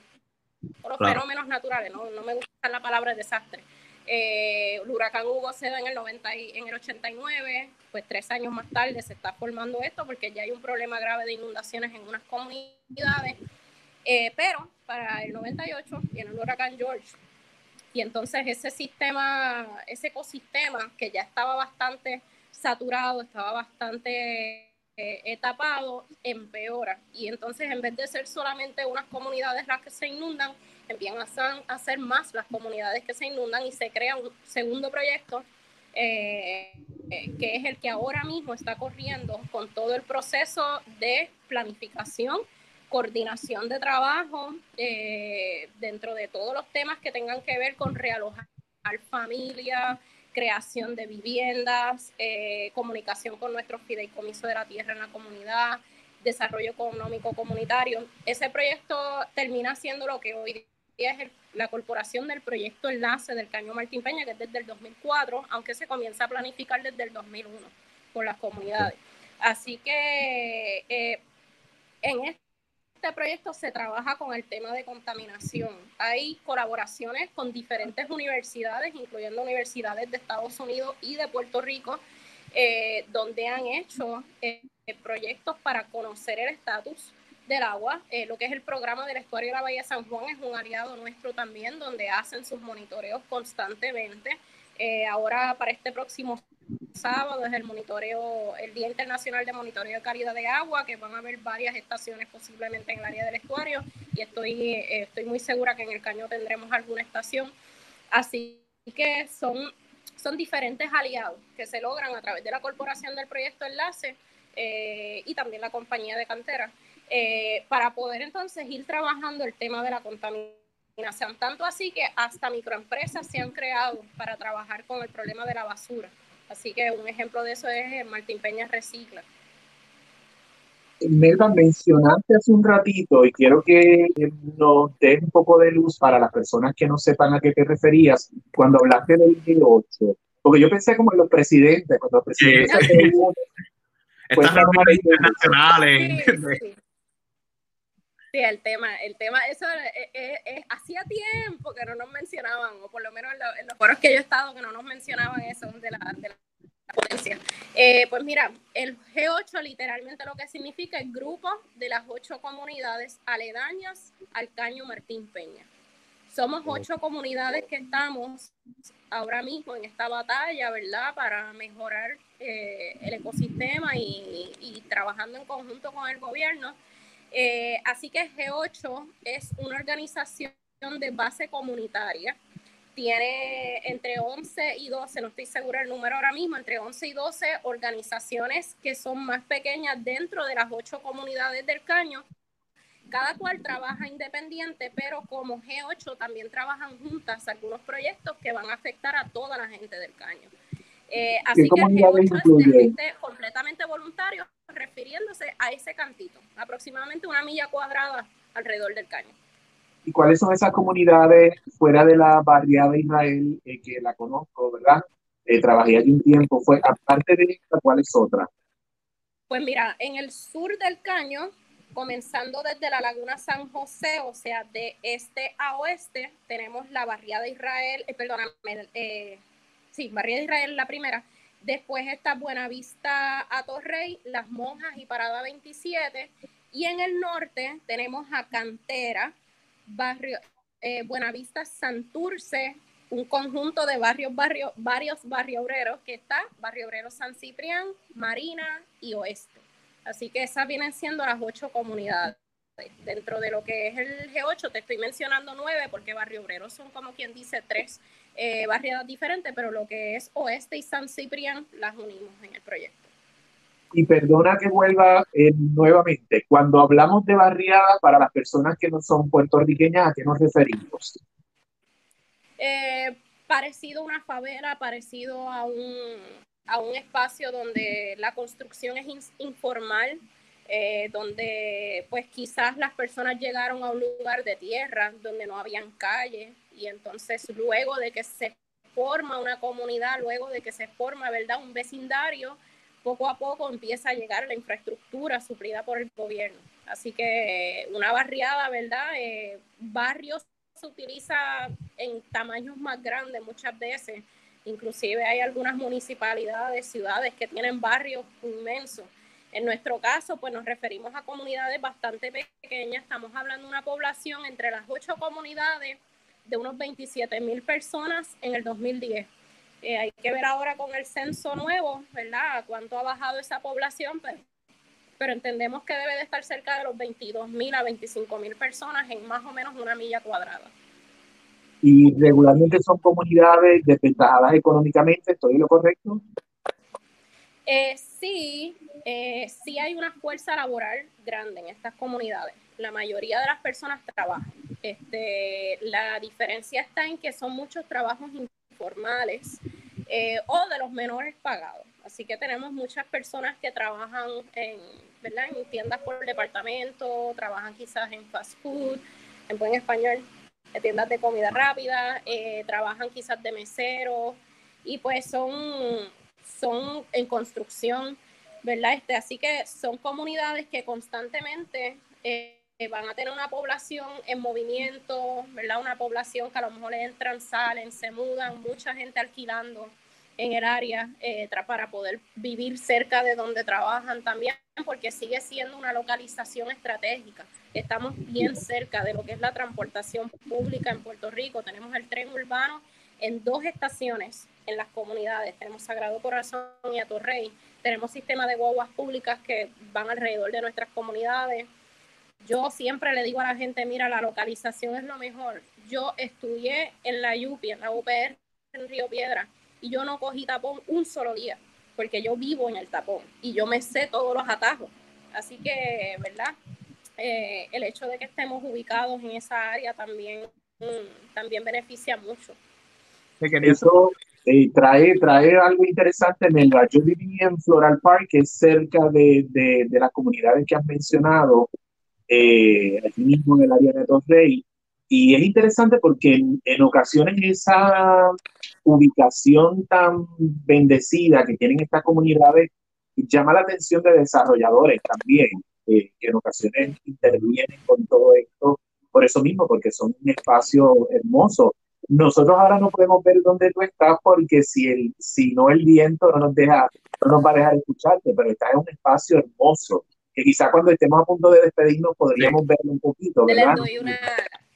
O los Claro. fenómenos naturales, no, no me gusta la palabra desastre. Eh, el huracán Hugo se da en el, 90 y- en el 89, pues tres años más tarde se está formando esto porque ya hay un problema grave de inundaciones en unas comunidades. Eh, pero para el 98 viene el huracán George. Y entonces ese sistema, ese ecosistema que ya estaba bastante saturado, estaba bastante eh, tapado, empeora. Y entonces en vez de ser solamente unas comunidades las que se inundan, empiezan a a ser más las comunidades que se inundan y se crea un segundo proyecto eh, eh, que es el que ahora mismo está corriendo con todo el proceso de planificación, coordinación de trabajo eh, dentro de todos los temas que tengan que ver con realojar familias, creación de viviendas, comunicación con nuestros fideicomisos de la tierra en la comunidad, desarrollo económico comunitario. Ese proyecto termina siendo lo que hoy es el- la corporación del proyecto Enlace del Caño Martín Peña, que es desde el 2004, aunque se comienza a planificar desde el 2001 por las comunidades. Así que eh, en este proyecto se trabaja con el tema de contaminación. Hay colaboraciones con diferentes universidades, incluyendo universidades de Estados Unidos y de Puerto Rico, eh, donde han hecho eh, proyectos para conocer el estatus del agua. Eh, lo que es el programa del estuario de la Bahía San Juan es un aliado nuestro también, donde hacen sus monitoreos constantemente. Eh, ahora para este próximo sábado es el monitoreo, el Día Internacional de Monitoreo de Calidad de Agua, que van a haber varias estaciones posiblemente en el área del estuario y estoy, eh, estoy muy segura que en el Caño tendremos alguna estación. Así que son, son diferentes aliados que se logran a través de la corporación del proyecto Enlace y también la compañía de cantera eh, para poder entonces ir trabajando el tema de la contaminación. Tanto así que hasta microempresas se han creado para trabajar con el problema de la basura. Así que un ejemplo de eso es eh, Martín Peña Recicla. Melba, mencionaste hace un ratito y quiero que nos des un poco de luz para las personas que no sepan a qué te referías cuando hablaste del G8. Porque yo pensé como en los presidentes, cuando los presidentes Sí. se reúnen, Estas reuniones internacionales. Sí, sí. Sí, el tema, el tema, eso eh, eh, eh, hacía tiempo que no nos mencionaban, o por lo menos en, lo- en los foros que yo he estado, que no nos mencionaban eso de la, de la potencia. Eh, pues mira, el G8 literalmente lo que significa es grupo de las ocho comunidades aledañas al Caño Martín Peña. Somos ocho comunidades que estamos ahora mismo en esta batalla, ¿verdad? Para mejorar eh, el ecosistema y, y trabajando en conjunto con el gobierno. Eh, así que G8 es una organización de base comunitaria. Tiene entre 11 y 12, no estoy segura el número ahora mismo, entre 11 y 12 organizaciones que son más pequeñas dentro de las ocho comunidades del Caño. Cada cual trabaja independiente, pero como G8 también trabajan juntas algunos proyectos que van a afectar a toda la gente del Caño. Eh, así que el comunidades G8 es de gente completamente voluntario, refiriéndose a ese cantito, aproximadamente una milla cuadrada alrededor del caño. ¿Y cuáles son esas comunidades fuera de la barriada de Israel eh, que la conozco, verdad? Eh, trabajé allí un tiempo. Fue, aparte de esta, ¿cuál es otra? Pues mira, en el sur del caño, comenzando desde la laguna San José, o sea, de este a oeste, tenemos la barriada de Israel, eh, perdóname, eh, sí, barriada de Israel la primera. Después está Buenavista a Torrey, Las Monjas y Parada 27. Y en el norte tenemos a Cantera, barrio, eh, Buenavista Santurce, un conjunto de barrios, barrio, varios barrio obreros que está Barrio Obrero San Ciprián, Marina y Oeste. Así que esas vienen siendo las ocho comunidades. Dentro de lo que es el G8, te estoy mencionando nueve porque Barrio Obrero son como quien dice tres eh, barriadas diferentes, pero lo que es Oeste y San Ciprián las unimos en el proyecto. Y perdona que vuelva eh, nuevamente. Cuando hablamos de barriada, para las personas que no son puertorriqueñas, ¿a qué nos referimos? Eh, parecido a una favela, parecido a un, a un espacio donde la construcción es in- informal, eh, donde pues quizás las personas llegaron a un lugar de tierra donde no habían calles y entonces luego de que se forma una comunidad, luego de que se forma, ¿verdad? Un vecindario, poco a poco empieza a llegar la infraestructura suplida por el gobierno. Así que una barriada, ¿verdad? Eh, barrios se utiliza en tamaños más grandes muchas veces. Inclusive hay algunas municipalidades, ciudades que tienen barrios inmensos. En nuestro caso, pues nos referimos a comunidades bastante pequeñas. Estamos hablando de una población entre las ocho comunidades de unos 27 mil personas en el 2010. Eh, hay que ver ahora con el censo nuevo, ¿verdad? Cuánto ha bajado esa población, pero, pero entendemos que debe de estar cerca de los 22 mil a 25 mil personas en más o menos una milla cuadrada. Y regularmente son comunidades desventajadas económicamente, ¿estoy lo correcto? Eh, sí, eh, sí hay una fuerza laboral grande en estas comunidades. La mayoría de las personas trabajan. Este, la diferencia está en que son muchos trabajos informales eh, o de los menores pagados. Así que tenemos muchas personas que trabajan en, ¿verdad? en tiendas por departamento, trabajan quizás en fast food, en buen español, en tiendas de comida rápida, eh, trabajan quizás de mesero y pues son, son en construcción, ¿verdad? Este, así que son comunidades que constantemente... Eh, van a tener una población en movimiento, ¿verdad? Una población que a lo mejor entran, salen, se mudan, mucha gente alquilando en el área eh, para poder vivir cerca de donde trabajan también, porque sigue siendo una localización estratégica. Estamos bien cerca de lo que es la transportación pública en Puerto Rico. Tenemos el tren urbano en dos estaciones en las comunidades. Tenemos Sagrado Corazón y Atorrey. Tenemos sistema de guaguas públicas que van alrededor de nuestras comunidades yo siempre le digo a la gente, mira, la localización es lo mejor. Yo estudié en la UPI, en la UPR, en Río Piedra, y yo no cogí tapón un solo día, porque yo vivo en el tapón y yo me sé todos los atajos. Así que, ¿verdad? Eh, el hecho de que estemos ubicados en esa área también, mm, también beneficia mucho. Eso eh, trae, trae algo interesante el Yo viví en Floral Park, que es cerca de, de, de las comunidades que has mencionado, eh, aquí mismo en el área de Torrey. Y es interesante porque en, ocasiones esa ubicación tan bendecida que tienen estas comunidades llama la atención de desarrolladores también, eh, que en ocasiones intervienen con todo esto por eso mismo, porque son un espacio hermoso. Nosotros ahora no podemos ver dónde tú estás porque si, el, si no el viento no nos, deja, no nos va a dejar escucharte, pero estás en un espacio hermoso que quizá cuando estemos a punto de despedirnos podríamos verlo un poquito. ¿verdad? Les doy una,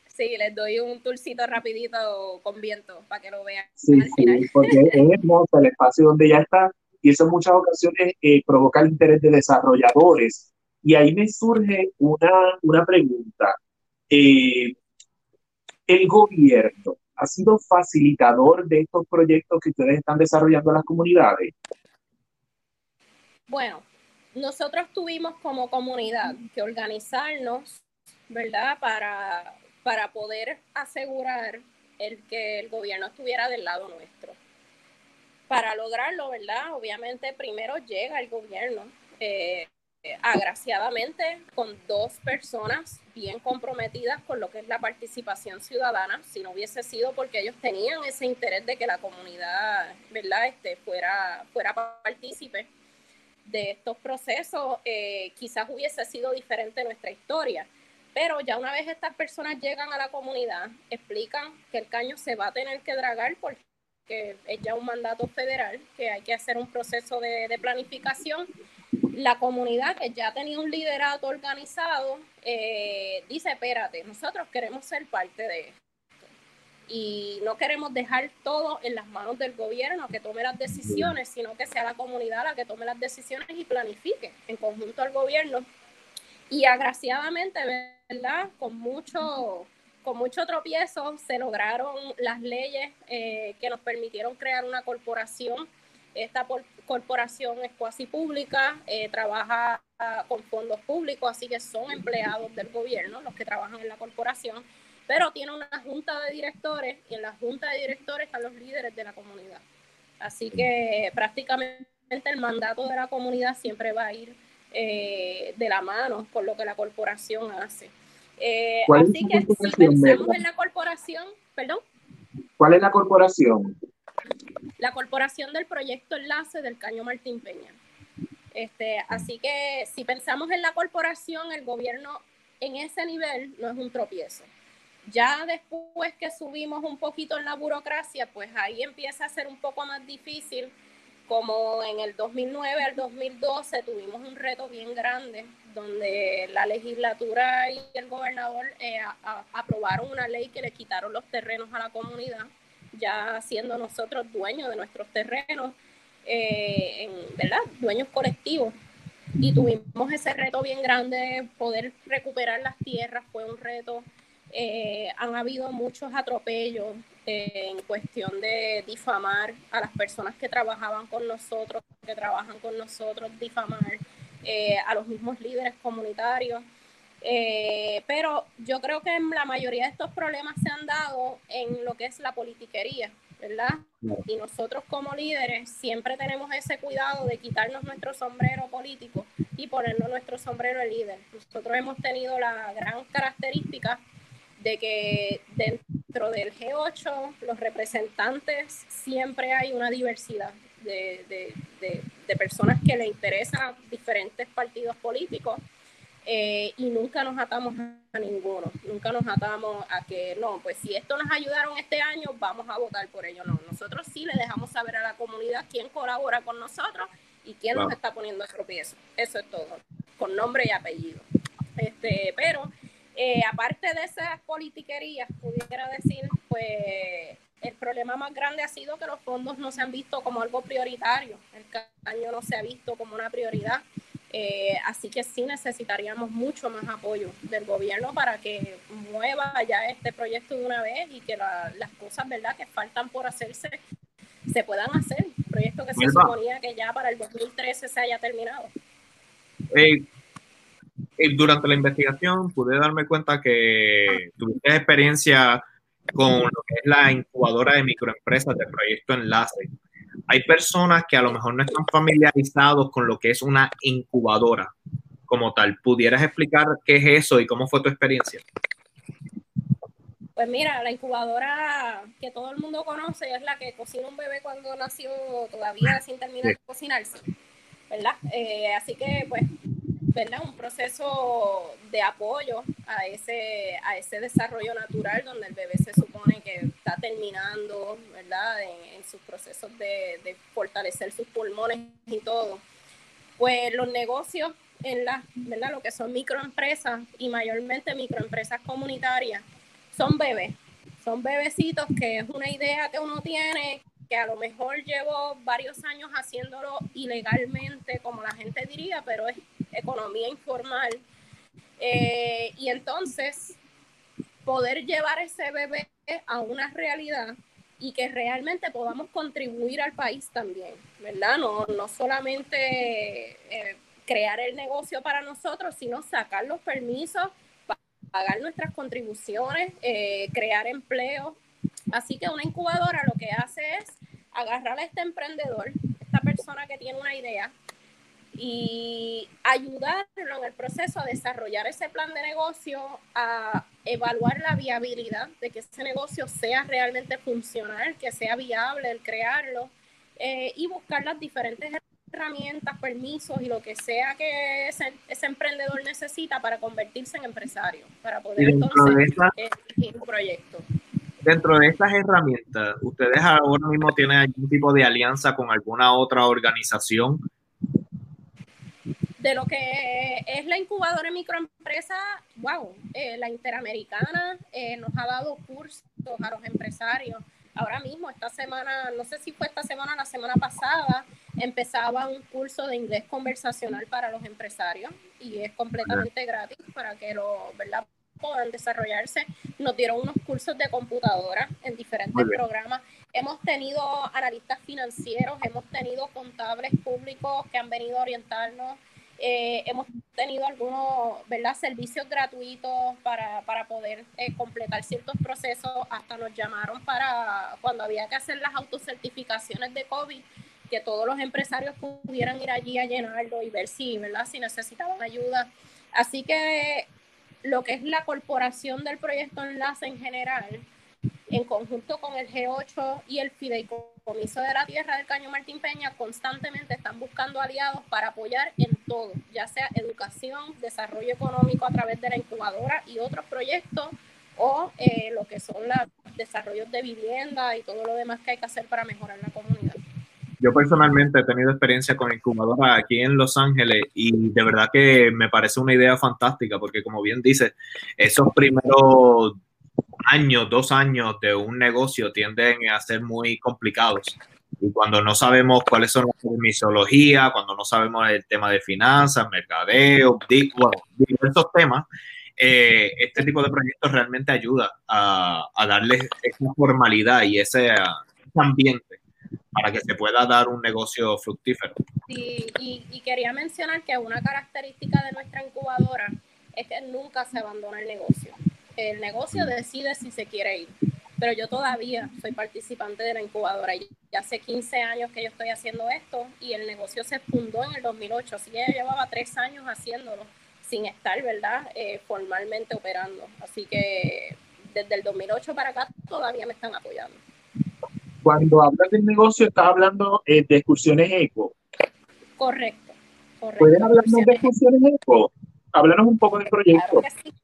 sí, les doy un tourcito rapidito con viento para que lo vean. Sí, sí porque es hermoso el espacio donde ya está y eso en muchas ocasiones eh, provoca el interés de desarrolladores. Y ahí me surge una, una pregunta. Eh, el gobierno ha sido facilitador de estos proyectos que ustedes están desarrollando en las comunidades. Bueno, nosotros tuvimos como comunidad que organizarnos, ¿verdad? Para, para poder asegurar el que el gobierno estuviera del lado nuestro. Para lograrlo, ¿verdad? Obviamente primero llega el gobierno, eh, agraciadamente, con dos personas bien comprometidas con lo que es la participación ciudadana, si no hubiese sido porque ellos tenían ese interés de que la comunidad, ¿verdad? Este, fuera, fuera partícipe de estos procesos, eh, quizás hubiese sido diferente nuestra historia. Pero ya una vez estas personas llegan a la comunidad, explican que el caño se va a tener que dragar porque es ya un mandato federal, que hay que hacer un proceso de, de planificación. La comunidad que ya tenía un liderato organizado eh, dice, espérate, nosotros queremos ser parte de esto y no queremos dejar todo en las manos del gobierno que tome las decisiones, sino que sea la comunidad la que tome las decisiones y planifique en conjunto al gobierno. Y agraciadamente, ¿verdad? Con mucho, con mucho tropiezo se lograron las leyes eh, que nos permitieron crear una corporación. Esta corporación es cuasi pública, eh, trabaja con fondos públicos, así que son empleados del gobierno los que trabajan en la corporación pero tiene una junta de directores y en la junta de directores están los líderes de la comunidad. Así que prácticamente el mandato de la comunidad siempre va a ir eh, de la mano con lo que la corporación hace. Eh, así que si pensamos en la corporación, perdón. ¿Cuál es la corporación? La corporación del proyecto Enlace del Caño Martín Peña. Este, así que si pensamos en la corporación, el gobierno en ese nivel no es un tropiezo. Ya después que subimos un poquito en la burocracia, pues ahí empieza a ser un poco más difícil, como en el 2009 al 2012 tuvimos un reto bien grande, donde la legislatura y el gobernador eh, aprobaron una ley que le quitaron los terrenos a la comunidad, ya siendo nosotros dueños de nuestros terrenos, eh, en, ¿verdad? Dueños colectivos. Y tuvimos ese reto bien grande, poder recuperar las tierras fue un reto eh, han habido muchos atropellos eh, en cuestión de difamar a las personas que trabajaban con nosotros, que trabajan con nosotros, difamar eh, a los mismos líderes comunitarios. pero yo creo que la mayoría de estos problemas se han dado en lo que es la politiquería, ¿verdad? Y nosotros como líderes siempre tenemos ese cuidado de quitarnos nuestro sombrero político y ponernos nuestro sombrero de líder. Nosotros hemos tenido la gran característica de que dentro del G8 los representantes siempre hay una diversidad de, de, de, personas que le interesan diferentes partidos políticos eh, y nunca nos atamos a ninguno, nunca nos atamos a que no, pues si esto nos ayudaron este año, vamos a votar por ello. No, nosotros sí le dejamos saber a la comunidad quién colabora con nosotros y quién nos está poniendo el tropiezo. Eso es todo, con nombre y apellido. Este, pero eh, aparte de esas politiquerías, pudiera decir, pues el problema más grande ha sido que los fondos no se han visto como algo prioritario. El caño no se ha visto como una prioridad. Eh, así que sí necesitaríamos mucho más apoyo del gobierno para que mueva ya este proyecto de una vez y que las cosas, ¿verdad?, que faltan por hacerse se puedan hacer. proyecto que se suponía que ya para el 2013 se haya terminado. Hey durante la investigación pude darme cuenta que tuviste experiencia con lo que es la incubadora de microempresas del proyecto Enlace. Hay personas que a lo mejor no están familiarizados con lo que es una incubadora como tal. ¿Pudieras explicar qué es eso y cómo fue tu experiencia? Pues mira, la incubadora que todo el mundo conoce es la que cocina un bebé cuando nació todavía sin terminar de cocinarse, ¿verdad? Eh, así que pues ¿verdad? un proceso de apoyo a ese, a ese desarrollo natural donde el bebé se supone que está terminando ¿verdad? En, sus procesos de, fortalecer sus pulmones y todo. Pues los negocios en la, ¿verdad? lo que son microempresas y mayormente microempresas comunitarias son bebés, son bebecitos que es una idea que uno tiene que a lo mejor llevo varios años haciéndolo ilegalmente, como la gente diría, pero es economía informal. Eh, y entonces, poder llevar ese bebé a una realidad y que realmente podamos contribuir al país también, ¿verdad? No, no solamente eh, crear el negocio para nosotros, sino sacar los permisos, pagar nuestras contribuciones, eh, crear empleo. Así que una incubadora lo que hace es agarrar a este emprendedor, esta persona que tiene una idea, y ayudarlo en el proceso a desarrollar ese plan de negocio, a evaluar la viabilidad de que ese negocio sea realmente funcional, que sea viable el crearlo eh, y buscar las diferentes herramientas, permisos y lo que sea que ese, emprendedor necesita para convertirse en empresario, para poder entonces eh, un proyecto. Dentro de estas herramientas, ¿ustedes ahora mismo tienen algún tipo de alianza con alguna otra organización de lo que es la incubadora microempresa, wow, eh, la Interamericana eh, nos ha dado cursos a los empresarios. Ahora mismo, esta semana, no sé si fue esta semana o la semana pasada, empezaba un curso de inglés conversacional para los empresarios y es completamente gratis para que lo, ¿verdad? puedan desarrollarse. Nos dieron unos cursos de computadora en diferentes programas. Hemos tenido analistas financieros, hemos tenido contables públicos que han venido a orientarnos eh, hemos tenido algunos ¿verdad? servicios gratuitos para, para poder eh, completar ciertos procesos. Hasta nos llamaron para cuando había que hacer las autocertificaciones de COVID, que todos los empresarios pudieran ir allí a llenarlo y ver si, ¿verdad? si necesitaban ayuda. Así que lo que es la corporación del proyecto Enlace en general, en conjunto con el G8 y el Fideicomiso fideicomiso de la tierra del Caño Martín Peña constantemente están buscando aliados para apoyar en todo, ya sea educación, desarrollo económico a través de la incubadora y otros proyectos, o eh, lo que son los desarrollos de vivienda y todo lo demás que hay que hacer para mejorar la comunidad. Yo personalmente he tenido experiencia con incubadora aquí en Los Ángeles y de verdad que me parece una idea fantástica porque como bien dices, esos primeros años, dos años de un negocio tienden a ser muy complicados. Y cuando no sabemos cuáles son las permisologías, cuando no sabemos el tema de finanzas, mercadeo, bueno, diversos temas, eh, este tipo de proyectos realmente ayuda a, a darle esa formalidad y ese, ese, ambiente para que se pueda dar un negocio fructífero. Sí, y, y quería mencionar que una característica de nuestra incubadora es que nunca se abandona el negocio el negocio decide si se quiere ir. Pero yo todavía soy participante de la incubadora. Ya hace 15 años que yo estoy haciendo esto y el negocio se fundó en el 2008. Así que ya llevaba tres años haciéndolo sin estar, ¿verdad?, eh, formalmente operando. Así que desde el 2008 para acá todavía me están apoyando. Cuando hablas del negocio, estás hablando eh, de excursiones eco. Correcto, correcto. ¿Puedes hablarnos de excursiones eco? Háblanos un poco del proyecto. Claro que sí.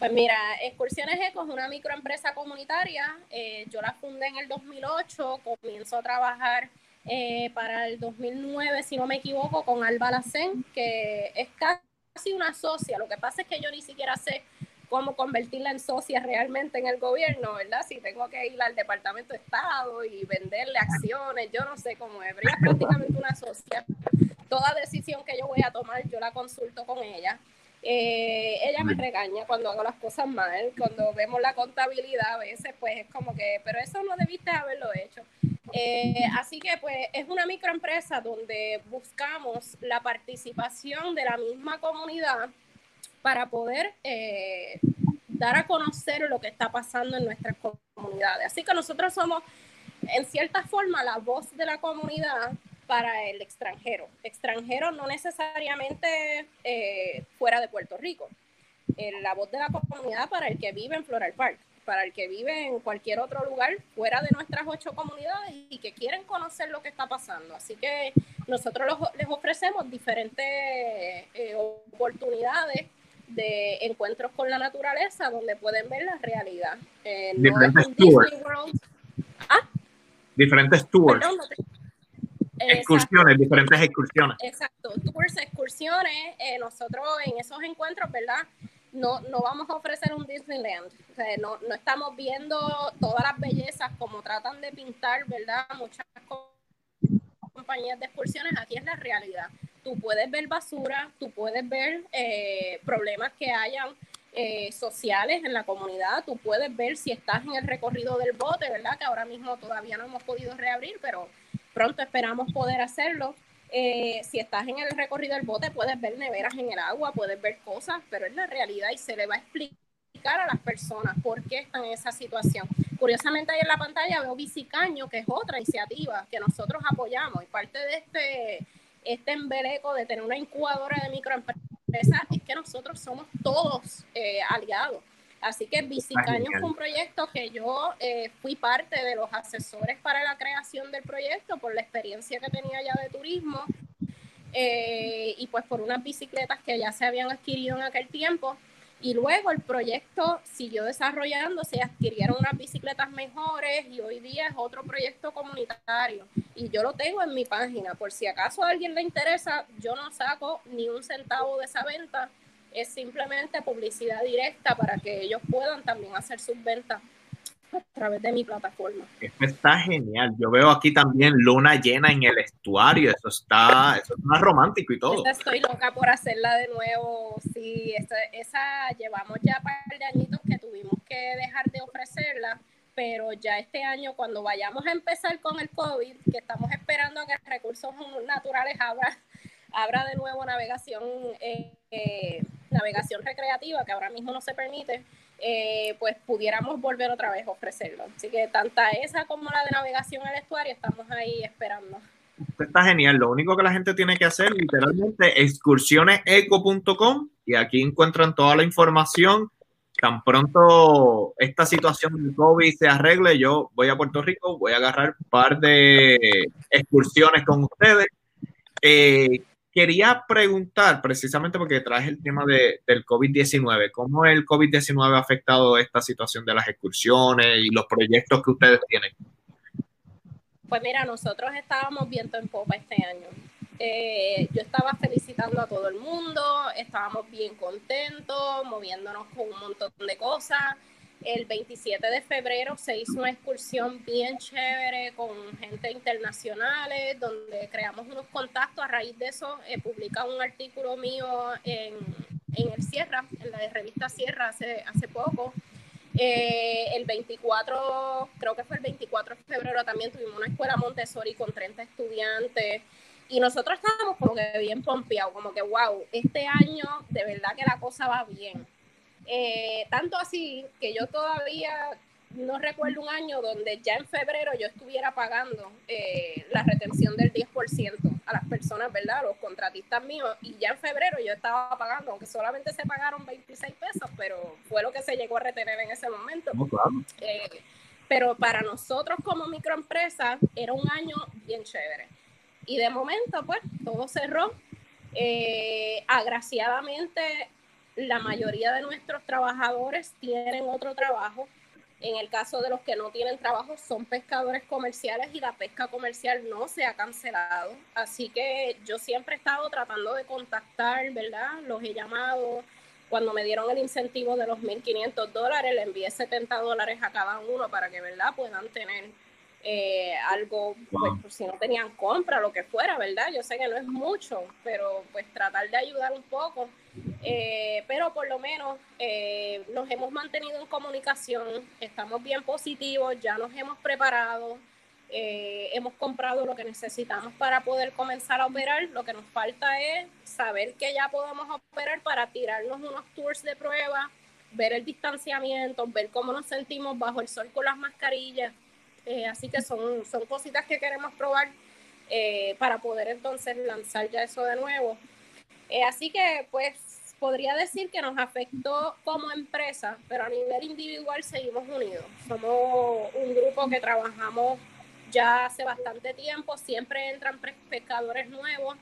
Pues mira, Excursiones Eco es una microempresa comunitaria. Eh, yo la fundé en el 2008, comienzo a trabajar eh, para el 2009, si no me equivoco, con Alba Lacen, que es casi una socia. Lo que pasa es que yo ni siquiera sé cómo convertirla en socia realmente en el gobierno, ¿verdad? Si tengo que ir al Departamento de Estado y venderle acciones, yo no sé cómo es, pero es prácticamente una socia. Toda decisión que yo voy a tomar, yo la consulto con ella. Eh, ella me regaña cuando hago las cosas mal, cuando vemos la contabilidad a veces, pues es como que, pero eso no debiste haberlo hecho. Eh, así que pues es una microempresa donde buscamos la participación de la misma comunidad para poder eh, dar a conocer lo que está pasando en nuestras comunidades. Así que nosotros somos, en cierta forma, la voz de la comunidad para el extranjero. Extranjero no necesariamente eh, fuera de Puerto Rico. Eh, la voz de la comunidad para el que vive en Floral Park, para el que vive en cualquier otro lugar fuera de nuestras ocho comunidades y que quieren conocer lo que está pasando. Así que nosotros les ofrecemos diferentes eh, oportunidades de encuentros con la naturaleza donde pueden ver la realidad. diferentes tours. ¿Ah? Diferentes tours. Excursiones, diferentes excursiones. Exacto, tours, excursiones. Eh, nosotros en esos encuentros, ¿verdad? No, no vamos a ofrecer un Disneyland. O sea, no, no estamos viendo todas las bellezas como tratan de pintar, ¿verdad? Muchas compañías de excursiones. Aquí es la realidad. Tú puedes ver basura, tú puedes ver eh, problemas que hayan eh, sociales en la comunidad. Tú puedes ver si estás en el recorrido del bote, ¿verdad? Que ahora mismo todavía no hemos podido reabrir, pero pronto esperamos poder hacerlo. Eh, si estás en el recorrido del bote, puedes ver neveras en el agua, puedes ver cosas, pero es la realidad y se le va a explicar a las personas por qué están en esa situación. Curiosamente, ahí en la pantalla veo Bicicaño, que es otra iniciativa que nosotros apoyamos y parte de este, este embeleco de tener una incubadora de microempresas es que nosotros somos todos eh, aliados. Así que Bicicaños fue un proyecto que yo eh, fui parte de los asesores para la creación del proyecto por la experiencia que tenía ya de turismo eh, y pues por unas bicicletas que ya se habían adquirido en aquel tiempo. Y luego el proyecto siguió desarrollando, se adquirieron unas bicicletas mejores y hoy día es otro proyecto comunitario. Y yo lo tengo en mi página, por si acaso a alguien le interesa, yo no saco ni un centavo de esa venta es simplemente publicidad directa para que ellos puedan también hacer sus ventas a través de mi plataforma. Esto está genial. Yo veo aquí también luna llena en el estuario. Eso está, eso es más romántico y todo. Estoy loca por hacerla de nuevo. Sí, esa, esa llevamos ya par de añitos que tuvimos que dejar de ofrecerla pero ya este año cuando vayamos a empezar con el COVID, que estamos esperando que recursos naturales abra, abra de nuevo navegación eh, eh, navegación recreativa, que ahora mismo no se permite, eh, pues pudiéramos volver otra vez a ofrecerlo. Así que tanta esa como la de navegación al estuario estamos ahí esperando. Está genial. Lo único que la gente tiene que hacer literalmente excursioneseco.com y aquí encuentran toda la información tan pronto esta situación del COVID se arregle, yo voy a Puerto Rico, voy a agarrar un par de excursiones con ustedes. Eh, quería preguntar, precisamente porque traes el tema de, del COVID-19, ¿cómo el COVID-19 ha afectado esta situación de las excursiones y los proyectos que ustedes tienen? Pues mira, nosotros estábamos viendo en popa este año. Eh, yo estaba felicitando a todo el mundo, estábamos bien contentos, moviéndonos con un montón de cosas. El 27 de febrero se hizo una excursión bien chévere con gente internacionales, donde creamos unos contactos. A raíz de eso, he publicado un artículo mío en, en el Sierra, en la revista Sierra hace, hace poco, eh, el 24, creo que fue el 24 de febrero, también tuvimos una escuela Montessori con 30 estudiantes y nosotros estábamos como que bien pompeados, como que wow, este año de verdad que la cosa va bien. Eh, tanto así que yo todavía no recuerdo un año donde ya en febrero yo estuviera pagando eh, la retención del 10% a las personas, ¿verdad? Los contratistas míos. Y ya en febrero yo estaba pagando, aunque solamente se pagaron 26 pesos, pero fue lo que se llegó a retener en ese momento. Eh, pero para nosotros como microempresa era un año bien chévere. Y de momento, pues, todo cerró. Eh, agraciadamente, la mayoría de nuestros trabajadores tienen otro trabajo en el caso de los que no tienen trabajo, son pescadores comerciales y la pesca comercial no se ha cancelado. Así que yo siempre he estado tratando de contactar, ¿verdad? Los he llamado. Cuando me dieron el incentivo de los 1.500 dólares, le envié 70 dólares a cada uno para que, ¿verdad?, puedan tener eh, algo, pues, pues, si no tenían compra, lo que fuera, ¿verdad? Yo sé que no es mucho, pero pues tratar de ayudar un poco. Eh, pero por lo menos eh, nos hemos mantenido en comunicación, estamos bien positivos, ya nos hemos preparado, hemos comprado lo que necesitamos para poder comenzar a operar. Lo que nos falta es saber que ya podemos operar para tirarnos unos tours de prueba, ver el distanciamiento, ver cómo nos sentimos bajo el sol con las mascarillas eh, así que son, son cositas que queremos probar eh, para poder entonces lanzar ya eso de nuevo. Eh, así que pues podría decir que nos afectó como empresa, pero a nivel individual seguimos unidos. Somos un grupo que trabajamos ya hace bastante tiempo, siempre entran pescadores nuevos,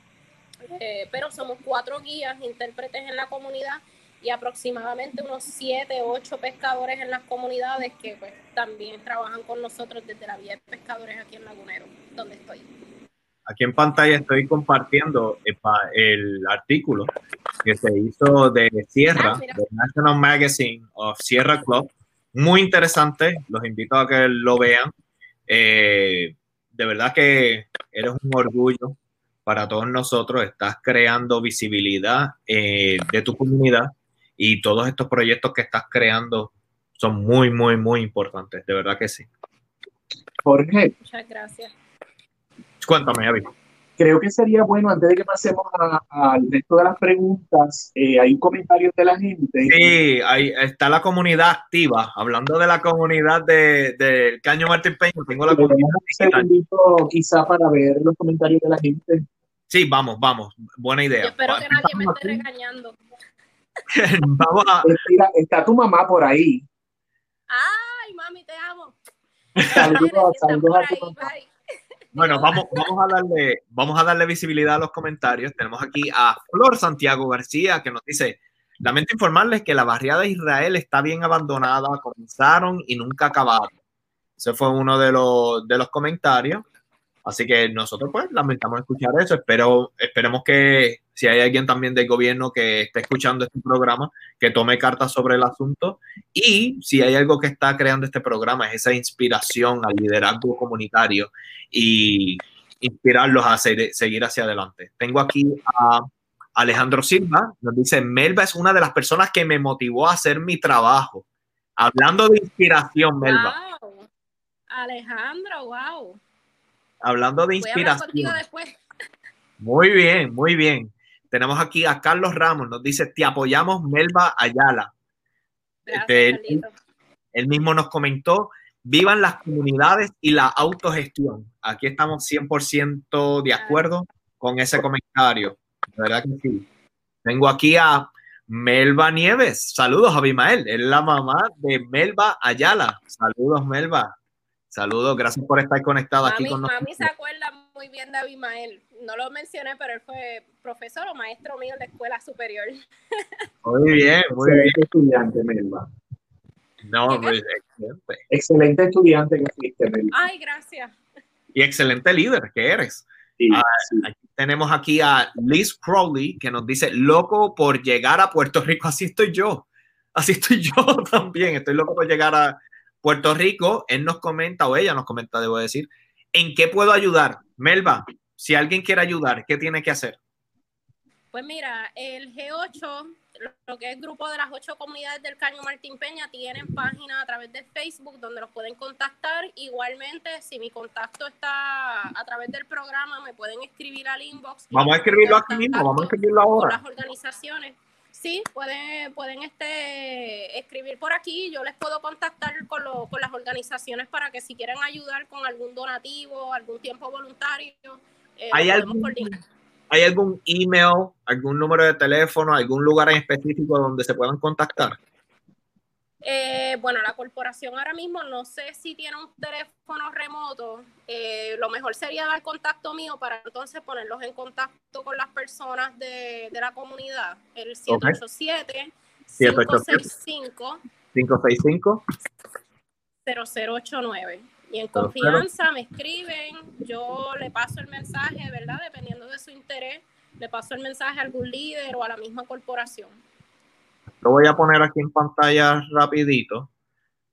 pero somos cuatro guías, intérpretes en la comunidad y aproximadamente unos 7, 8 pescadores en las comunidades que pues, también trabajan con nosotros desde la vía de pescadores aquí en Lagunero, donde estoy. Aquí en pantalla estoy compartiendo el, artículo que se hizo de Sierra, ah, de National Magazine of Sierra Club. Muy interesante, los invito a que lo vean. Eh, de verdad que eres un orgullo para todos nosotros, estás creando visibilidad eh, de tu comunidad y todos estos proyectos que estás creando son muy, muy, muy importantes, de verdad que sí. Jorge. Muchas gracias. Cuéntame, Avi. Creo que sería bueno, antes de que pasemos al resto de las preguntas, eh, hay comentarios de la gente. Sí, ahí está la comunidad activa. Hablando de la comunidad del de, Caño Martín Peña, tengo la comunidad. Un segundito quizá para ver los comentarios de la gente. Sí, vamos, vamos. Buena idea. Yo espero que nadie me esté regañando. [laughs] Vamos a... Está tu mamá por ahí. Ay, mami, te amo. Saludos, saludos Bueno, vamos, vamos, a darle, vamos a darle visibilidad a los comentarios. Tenemos aquí a Flor Santiago García que nos dice, lamento informarles que la barriada de Israel está bien abandonada, comenzaron y nunca acabaron. Ese fue uno de los, de los comentarios. Así que nosotros pues lamentamos escuchar eso. Espero, esperemos que si hay alguien también del gobierno que esté escuchando este programa, que tome cartas sobre el asunto. Y si hay algo que está creando este programa, es esa inspiración al liderazgo comunitario y inspirarlos a seguir hacia adelante. Tengo aquí a Alejandro Silva, nos dice, Melba es una de las personas que me motivó a hacer mi trabajo. Hablando de inspiración, Melba. Alejandro, wow hablando de inspiración. Muy bien, muy bien. Tenemos aquí a Carlos Ramos, nos dice, te apoyamos Melba Ayala. Este, él, mismo nos comentó, vivan las comunidades y la autogestión. Aquí estamos 100% de acuerdo con ese comentario. verdad que sí. Tengo aquí a Melba Nieves. Saludos, Abimael. Es la mamá de Melba Ayala. Saludos, Melba. Saludos, gracias por estar conectada aquí con nosotros. mami se acuerda muy bien de Abimael. No lo mencioné, pero él fue profesor o maestro mío en la escuela superior. [laughs] Muy bien, muy bien. Excelente estudiante, Melba. No, pues, excelente. Excelente estudiante que fuiste, Melba. Ay, gracias. Y excelente líder que eres. Sí, Ah, sí. aquí tenemos aquí a Liz Crowley que nos dice, loco por llegar a Puerto Rico. Así estoy yo. Así estoy [laughs] yo también. Estoy loco por llegar a Puerto Rico. Él nos comenta, o ella nos comenta, debo decir, ¿en qué puedo ayudar? Melba, si alguien quiere ayudar, ¿qué tiene que hacer? Pues mira, el G8, lo- que es grupo de las ocho comunidades del Caño Martín Peña, tienen página a través de Facebook donde los pueden contactar. Igualmente, si mi contacto está a través del programa, me pueden escribir al inbox. Vamos a escribirlo aquí mismo, vamos a escribirlo Con ahora. las organizaciones. Sí, pueden, pueden este, escribir por aquí. Yo les puedo contactar con, lo- con las organizaciones para que si quieren ayudar con algún donativo, algún tiempo voluntario, eh, ¿Hay algún, coordinar. ¿Hay algún email, algún número de teléfono, algún lugar en específico donde se puedan contactar? Eh, bueno, la corporación ahora mismo no sé si tiene un teléfono remoto. Eh, lo mejor sería dar contacto mío para entonces ponerlos en contacto con las personas de, de la comunidad. El 787 565 565 0089. Y en confianza me escriben, yo le paso el mensaje, ¿verdad? Dependiendo de su interés, le paso el mensaje a algún líder o a la misma corporación. Lo voy a poner aquí en pantalla rapidito.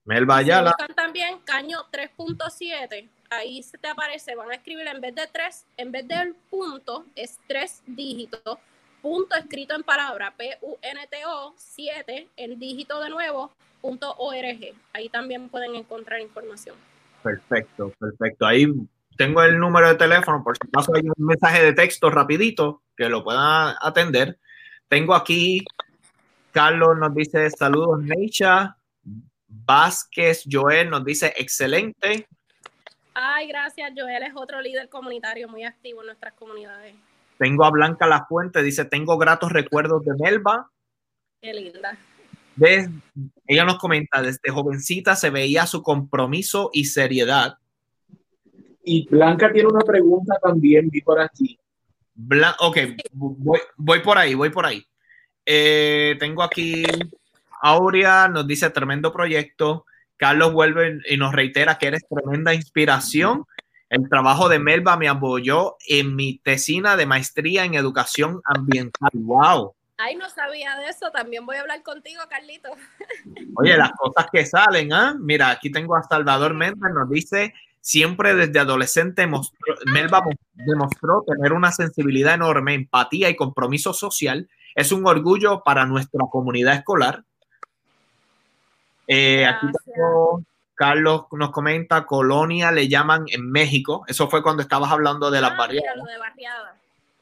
Melba Si buscan también Caño 3.7, ahí se te aparece, van a escribir en vez de 3, en vez del punto, es 3 dígitos, punto escrito en palabra, P-U-N-T-O, 7, en dígito de nuevo, punto org. Ahí también pueden encontrar información. Perfecto, perfecto. Ahí tengo el número de teléfono, por si acaso hay un mensaje de texto rapidito que lo puedan atender. Tengo aquí, Carlos nos dice saludos, Neisha. Vázquez Joel nos dice excelente. Ay, gracias, Joel es otro líder comunitario muy activo en nuestras comunidades. Tengo a Blanca La Fuente, dice tengo gratos recuerdos de Melba. Qué linda. Ella nos comenta, desde jovencita se veía su compromiso y seriedad. Y Blanca tiene una pregunta también, vi por aquí. Bla- ok, voy, voy por ahí, voy por ahí. Eh, tengo aquí Aurea, nos dice tremendo proyecto. Carlos vuelve y nos reitera que eres tremenda inspiración. El trabajo de Melba me apoyó en mi tesina de maestría en educación ambiental. ¡Wow! Ay, no sabía de eso, también voy a hablar contigo, Carlito. Oye, las cosas que salen, ¿ah? Mira, aquí tengo a Salvador Méndez, nos dice, siempre desde adolescente mostró- Melba mo- demostró tener una sensibilidad enorme, empatía y compromiso social. Es un orgullo para nuestra comunidad escolar. Eh, aquí Carlos nos comenta, colonia le llaman en México. Eso fue cuando estabas hablando de las Ah, barriadas. mira, lo de barriada.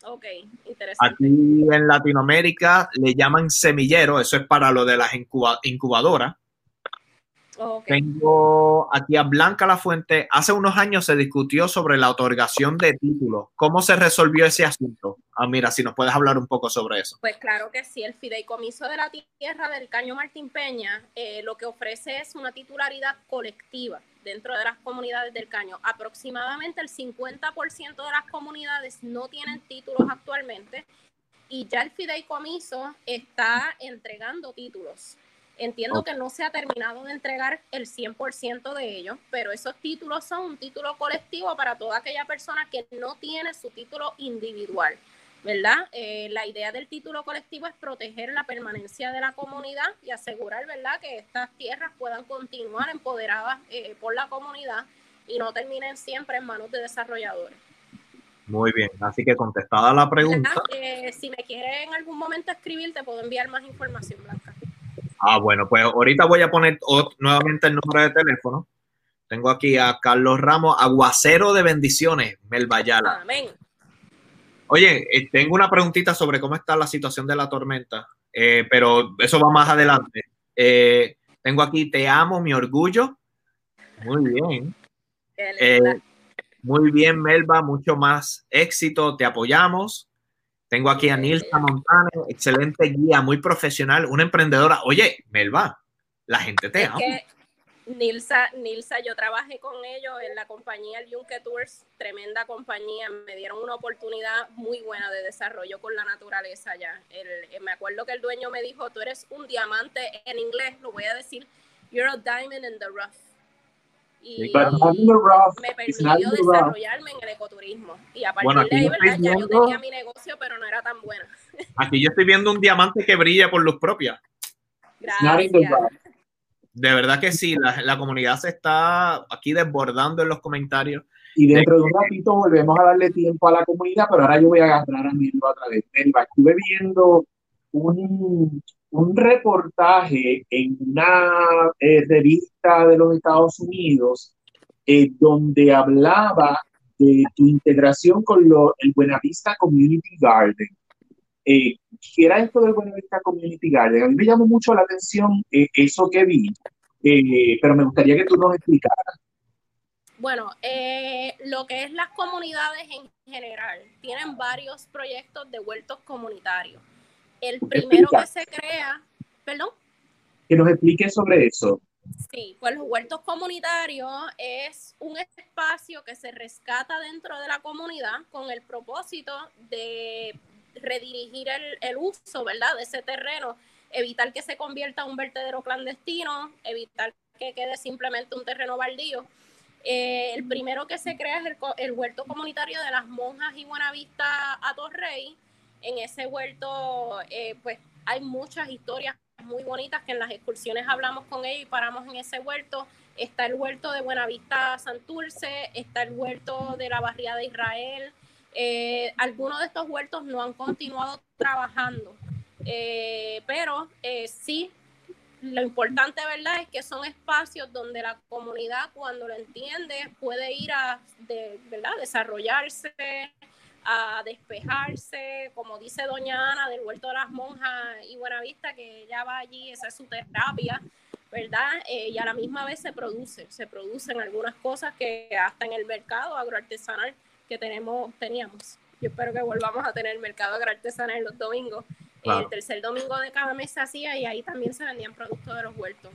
Ok, interesante. Aquí en Latinoamérica le llaman semillero, eso es para lo de las incuba- incubadoras. Ok. Tengo aquí a Blanca La Fuente. Hace unos años se discutió sobre la otorgación de títulos. ¿Cómo se resolvió ese asunto? Ah, mira, si nos puedes hablar un poco sobre eso. Pues claro que sí, el fideicomiso de la tierra del Caño Martín Peña eh, lo que ofrece es una titularidad colectiva dentro de las comunidades del Caño. Aproximadamente el 50% de las comunidades no tienen títulos actualmente y ya el fideicomiso está entregando títulos. Entiendo que no se ha terminado de entregar el 100% de ellos, pero esos títulos son un título colectivo para toda aquella persona que no tiene su título individual. ¿verdad? Eh, la idea del título colectivo es proteger la permanencia de la comunidad y asegurar, ¿verdad?, que estas tierras puedan continuar empoderadas eh, por la comunidad y no terminen siempre en manos de desarrolladores. Muy bien, así que contestada la pregunta. Eh, si me quiere en algún momento escribir, te puedo enviar más información, Blanca. Ah, bueno, pues ahorita voy a poner nuevamente el número de teléfono. Tengo aquí a Carlos Ramos, aguacero de bendiciones, Melbayala. Amén. Oye, eh, tengo una preguntita sobre cómo está la situación de la tormenta, eh, pero eso va más adelante. Eh, tengo aquí, te amo, mi orgullo. Muy bien. Muy bien, Melba, mucho más éxito, te apoyamos. Tengo aquí a Nilsa Montane, excelente guía, muy profesional, una emprendedora. Oye, Melba, la gente te Es ama. que Nilsa, Nilsa, yo trabajé con ellos en la compañía el Yunque Tours, tremenda compañía, me dieron una oportunidad muy buena de desarrollo con la naturaleza allá. El- eh, me acuerdo que el dueño me dijo, tú eres un diamante, en inglés lo voy a decir, you're a diamond in the rough. Y me it's not permitió desarrollarme en el ecoturismo. Y a partir Bueno, de ahí, yo ¿verdad? Ya yo tenía mi negocio, pero no era tan buena. [laughs] Aquí yo estoy viendo un diamante que brilla por luz propia. Gracias. De verdad que sí, la, la comunidad se está aquí desbordando en los comentarios. Y dentro de un ratito volvemos a darle tiempo a la comunidad, pero ahora yo voy a agarrar a Melba otra vez. Melba, estuve viendo un, un reportaje en una eh, revista de los Estados Unidos eh, donde hablaba de tu integración con lo- el Buenavista Community Garden. Eh, ¿Qué era esto del Buenavista Community Garden? A mí me llamó mucho la atención eso que vi, pero me gustaría que tú nos explicaras. Bueno, lo que es las comunidades en general, tienen varios proyectos de huertos comunitarios. El primero Explica. que se crea, perdón, Que nos expliques sobre eso. sí, pues los huertos comunitarios es un espacio que se rescata dentro de la comunidad con el propósito de redirigir el, el uso, ¿verdad?, de ese terreno, evitar que se convierta en un vertedero clandestino, evitar que quede simplemente un terreno baldío. Eh, el primero que se crea es el, el huerto comunitario de las monjas y Buenavista a Torrey. En ese huerto, eh, pues hay muchas historias muy bonitas que en las excursiones hablamos con ellos y paramos en ese huerto. Está el huerto de Buenavista Santurce, está el huerto de la barriada de Israel. Eh, algunos de estos huertos no han continuado trabajando, eh, pero sí lo importante, ¿verdad?, es que son espacios donde la comunidad, cuando lo entiende, puede ir a ¿verdad? desarrollarse, a despejarse, como dice doña Ana del Huerto de las Monjas y Buenavista, que ella va allí, esa es su terapia, ¿verdad? Eh, y a la misma vez se produce, se producen algunas cosas que hasta en el mercado agroartesanal que tenemos, teníamos. Yo espero que volvamos a tener mercado agroartesanal los domingos. Claro. El tercer domingo de cada mes se hacía y ahí también se vendían productos de los huertos.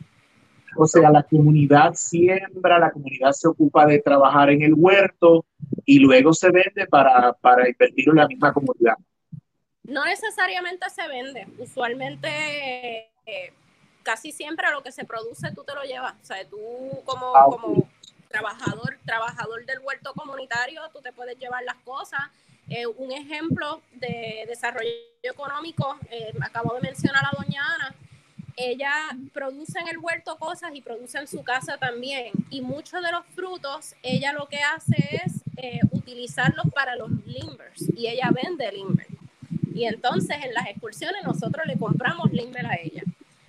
O sea, la comunidad siembra, la comunidad se ocupa de trabajar en el huerto y luego se vende para, para invertir en la misma comunidad. No necesariamente se vende, usualmente eh, casi siempre lo que se produce tú te lo llevas. O sea, tú como, Ah, como trabajador, trabajador del huerto comunitario, tú te puedes llevar las cosas. Eh, un ejemplo de desarrollo económico, eh, acabo de mencionar a doña Ana, ella produce en el huerto cosas y produce en su casa también. Y muchos de los frutos, ella lo que hace es eh, utilizarlos para los limbers y ella vende limber. Y entonces en las excursiones nosotros le compramos limber a ella.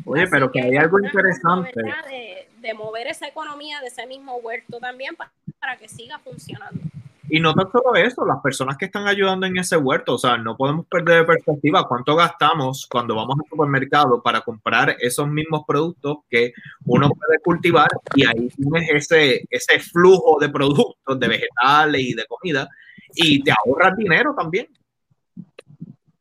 Oye, Así pero que hay algo interesante. De, de mover esa economía de ese mismo huerto también para, para que siga funcionando. Y no tan solo eso, las personas que están ayudando en ese huerto, o sea, no podemos perder de perspectiva cuánto gastamos cuando vamos al supermercado para comprar esos mismos productos que uno puede cultivar y ahí tienes ese, ese flujo de productos, de vegetales y de comida y te ahorras dinero también.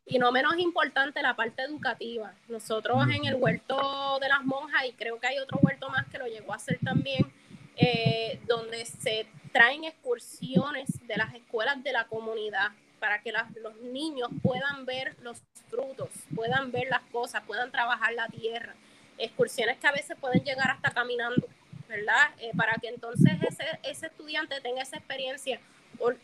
Y no menos importante la parte educativa. Nosotros en el huerto de las monjas, y creo que hay otro huerto más que lo llegó a hacer también, eh, donde se traen excursiones de las escuelas de la comunidad para que los niños puedan ver los frutos, puedan ver las cosas, puedan trabajar la tierra. Excursiones que a veces pueden llegar hasta caminando, ¿verdad? Eh, para que entonces ese, ese estudiante tenga esa experiencia.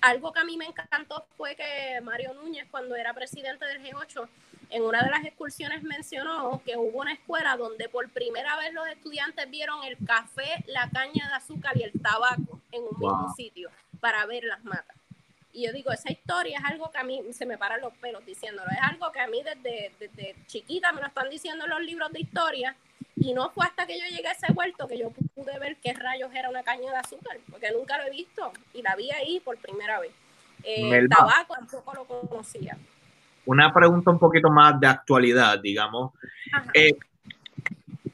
Algo que a mí me encantó fue que Mario Núñez, cuando era presidente del G8, en una de las excursiones mencionó que hubo una escuela donde por primera vez los estudiantes vieron el café, la caña de azúcar y el tabaco en un mismo sitio para ver las matas. Y yo digo, esa historia es algo que a mí se me paran los pelos diciéndolo. Es algo que a mí desde, desde chiquita me lo están diciendo en los libros de historia. Y no fue hasta que yo llegué a ese huerto que yo pude ver qué rayos era una caña de azúcar, porque nunca lo he visto y la vi ahí por primera vez. Eh, el tabaco tampoco lo conocía. Una pregunta un poquito más de actualidad, digamos. Eh,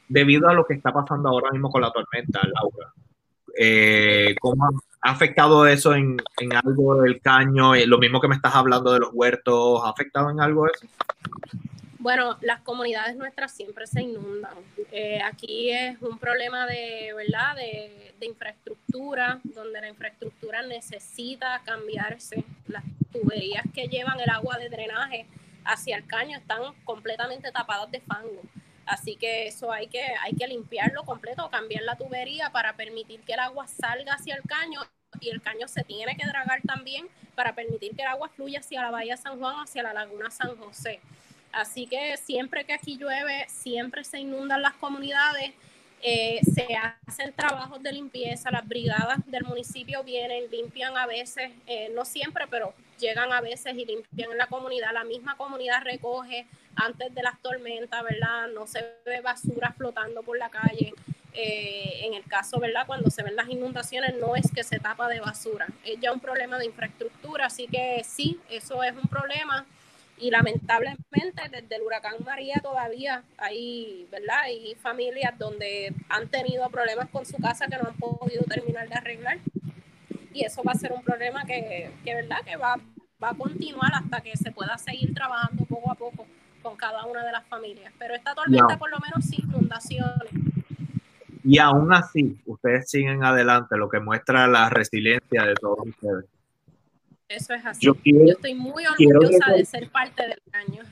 debido a lo que está pasando ahora mismo con la tormenta, Laura, eh, ¿cómo, ¿Ha afectado eso en, en algo del caño? Eh, Lo mismo que me estás hablando de los huertos, ¿ha afectado en algo eso? Bueno, las comunidades nuestras siempre se inundan. Eh, aquí es un problema de, ¿verdad? De, de infraestructura, donde la infraestructura necesita cambiarse. Las tuberías que llevan el agua de drenaje hacia el caño están completamente tapadas de fango. Así que eso hay que, hay que limpiarlo completo, cambiar la tubería para permitir que el agua salga hacia el caño y el caño se tiene que dragar también para permitir que el agua fluya hacia la bahía San Juan, hacia la laguna San José. Así que siempre que aquí llueve, siempre se inundan las comunidades, eh, se hacen trabajos de limpieza, las brigadas del municipio vienen, limpian a veces, eh, no siempre, pero llegan a veces y limpian en la comunidad, la misma comunidad recoge antes de las tormentas, ¿verdad? No se ve basura flotando por la calle. Eh, en el caso, ¿verdad? Cuando se ven las inundaciones, no es que se tapa de basura, es ya un problema de infraestructura, así que sí, eso es un problema y lamentablemente desde el huracán María todavía hay, ¿verdad? Hay familias donde han tenido problemas con su casa que no han podido terminar de arreglar y eso va a ser un problema que, que ¿verdad? Que va, va a continuar hasta que se pueda seguir trabajando poco a poco con cada una de las familias. Pero esta tormenta No. por lo menos sin inundaciones. Y aún así, ustedes siguen adelante, lo que muestra la resiliencia de todos ustedes. Eso es así. Yo quiero- estoy muy orgullosa de ser parte del año.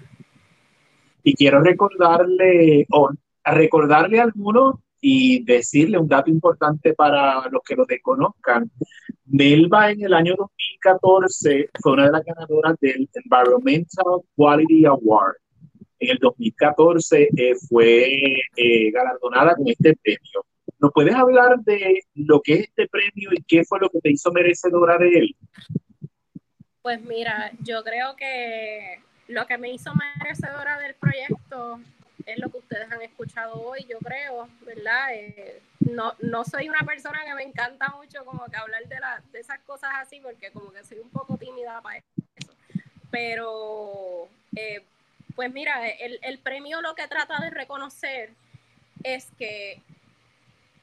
Y quiero recordarle, o a recordarle a algunos y decirle un dato importante para los que lo desconozcan. Melba en el año 2014 fue una de las ganadoras del Environmental Quality Award. En el 2014 eh, fue eh, galardonada con este premio. ¿Nos puedes hablar de lo que es este premio y qué fue lo que te hizo merecedora de él? Pues mira, yo creo que lo que me hizo merecedora del proyecto es lo que ustedes han escuchado hoy, yo creo, ¿verdad? Eh, no, no soy una persona que me encanta mucho como que hablar de, la, de esas cosas así, porque como que soy un poco tímida para eso. Pero, eh, pues mira, el, el premio lo que trata de reconocer es que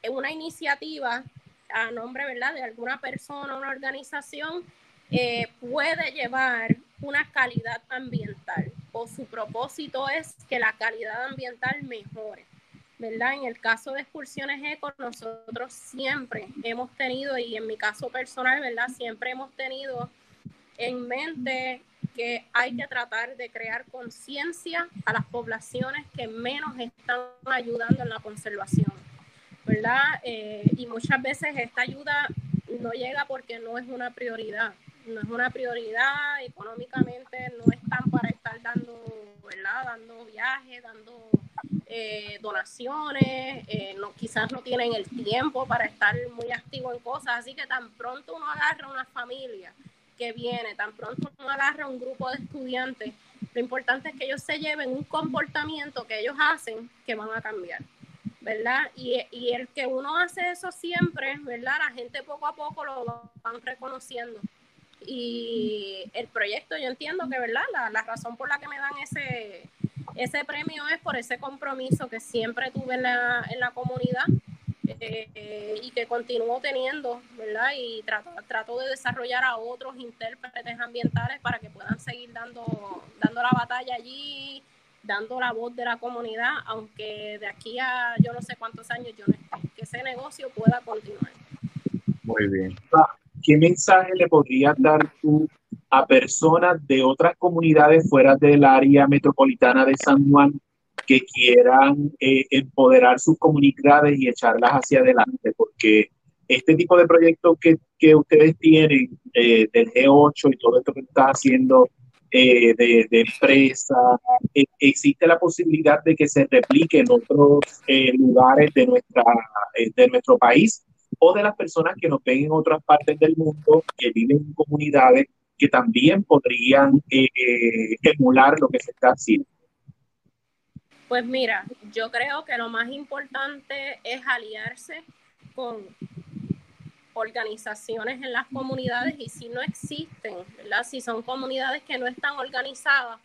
una iniciativa a nombre, ¿verdad?, de alguna persona, una organización, eh, puede llevar una calidad ambiental su propósito es que la calidad ambiental mejore. ¿verdad? En el caso de excursiones eco, nosotros siempre hemos tenido, y en mi caso personal, ¿verdad? Siempre hemos tenido en mente que hay que tratar de crear conciencia a las poblaciones que menos están ayudando en la conservación, ¿verdad? Eh, y muchas veces esta ayuda no llega porque no es una prioridad, no es una prioridad económicamente, no están para estar dando, ¿verdad? Dando viajes, dando eh, donaciones, eh, no, quizás no tienen el tiempo para estar muy activo en cosas, así que tan pronto uno agarra una familia que viene, tan pronto uno agarra un grupo de estudiantes, lo importante es que ellos se lleven un comportamiento que ellos hacen que van a cambiar. ¿verdad? Y, y, el que uno hace eso siempre, ¿verdad? La gente poco a poco lo van reconociendo. Y el proyecto, yo entiendo que, ¿verdad? La, la razón por la que me dan ese, ese premio es por ese compromiso que siempre tuve en la, en la comunidad eh, y que continúo teniendo, ¿verdad? Y trato, trato de desarrollar a otros intérpretes ambientales para que puedan seguir dando, dando la batalla allí, dando la voz de la comunidad, aunque de aquí a yo no sé cuántos años yo no esté, que ese negocio pueda continuar. Muy bien. ¿Qué mensaje le podrías dar tú a personas de otras comunidades fuera del área metropolitana de San Juan que quieran eh, empoderar sus comunidades y echarlas hacia adelante? Porque este tipo de proyectos que, que ustedes tienen eh, del G8 y todo esto que estás haciendo eh, de, de, empresa, eh, existe la posibilidad de que se replique en otros lugares de, nuestra, de nuestro país o de las personas que nos ven en otras partes del mundo, que viven en comunidades que también podrían eh, emular lo que se está haciendo. Pues mira, yo creo que lo más importante es aliarse con organizaciones en las comunidades y si no existen, ¿verdad? Si son comunidades que no están organizadas,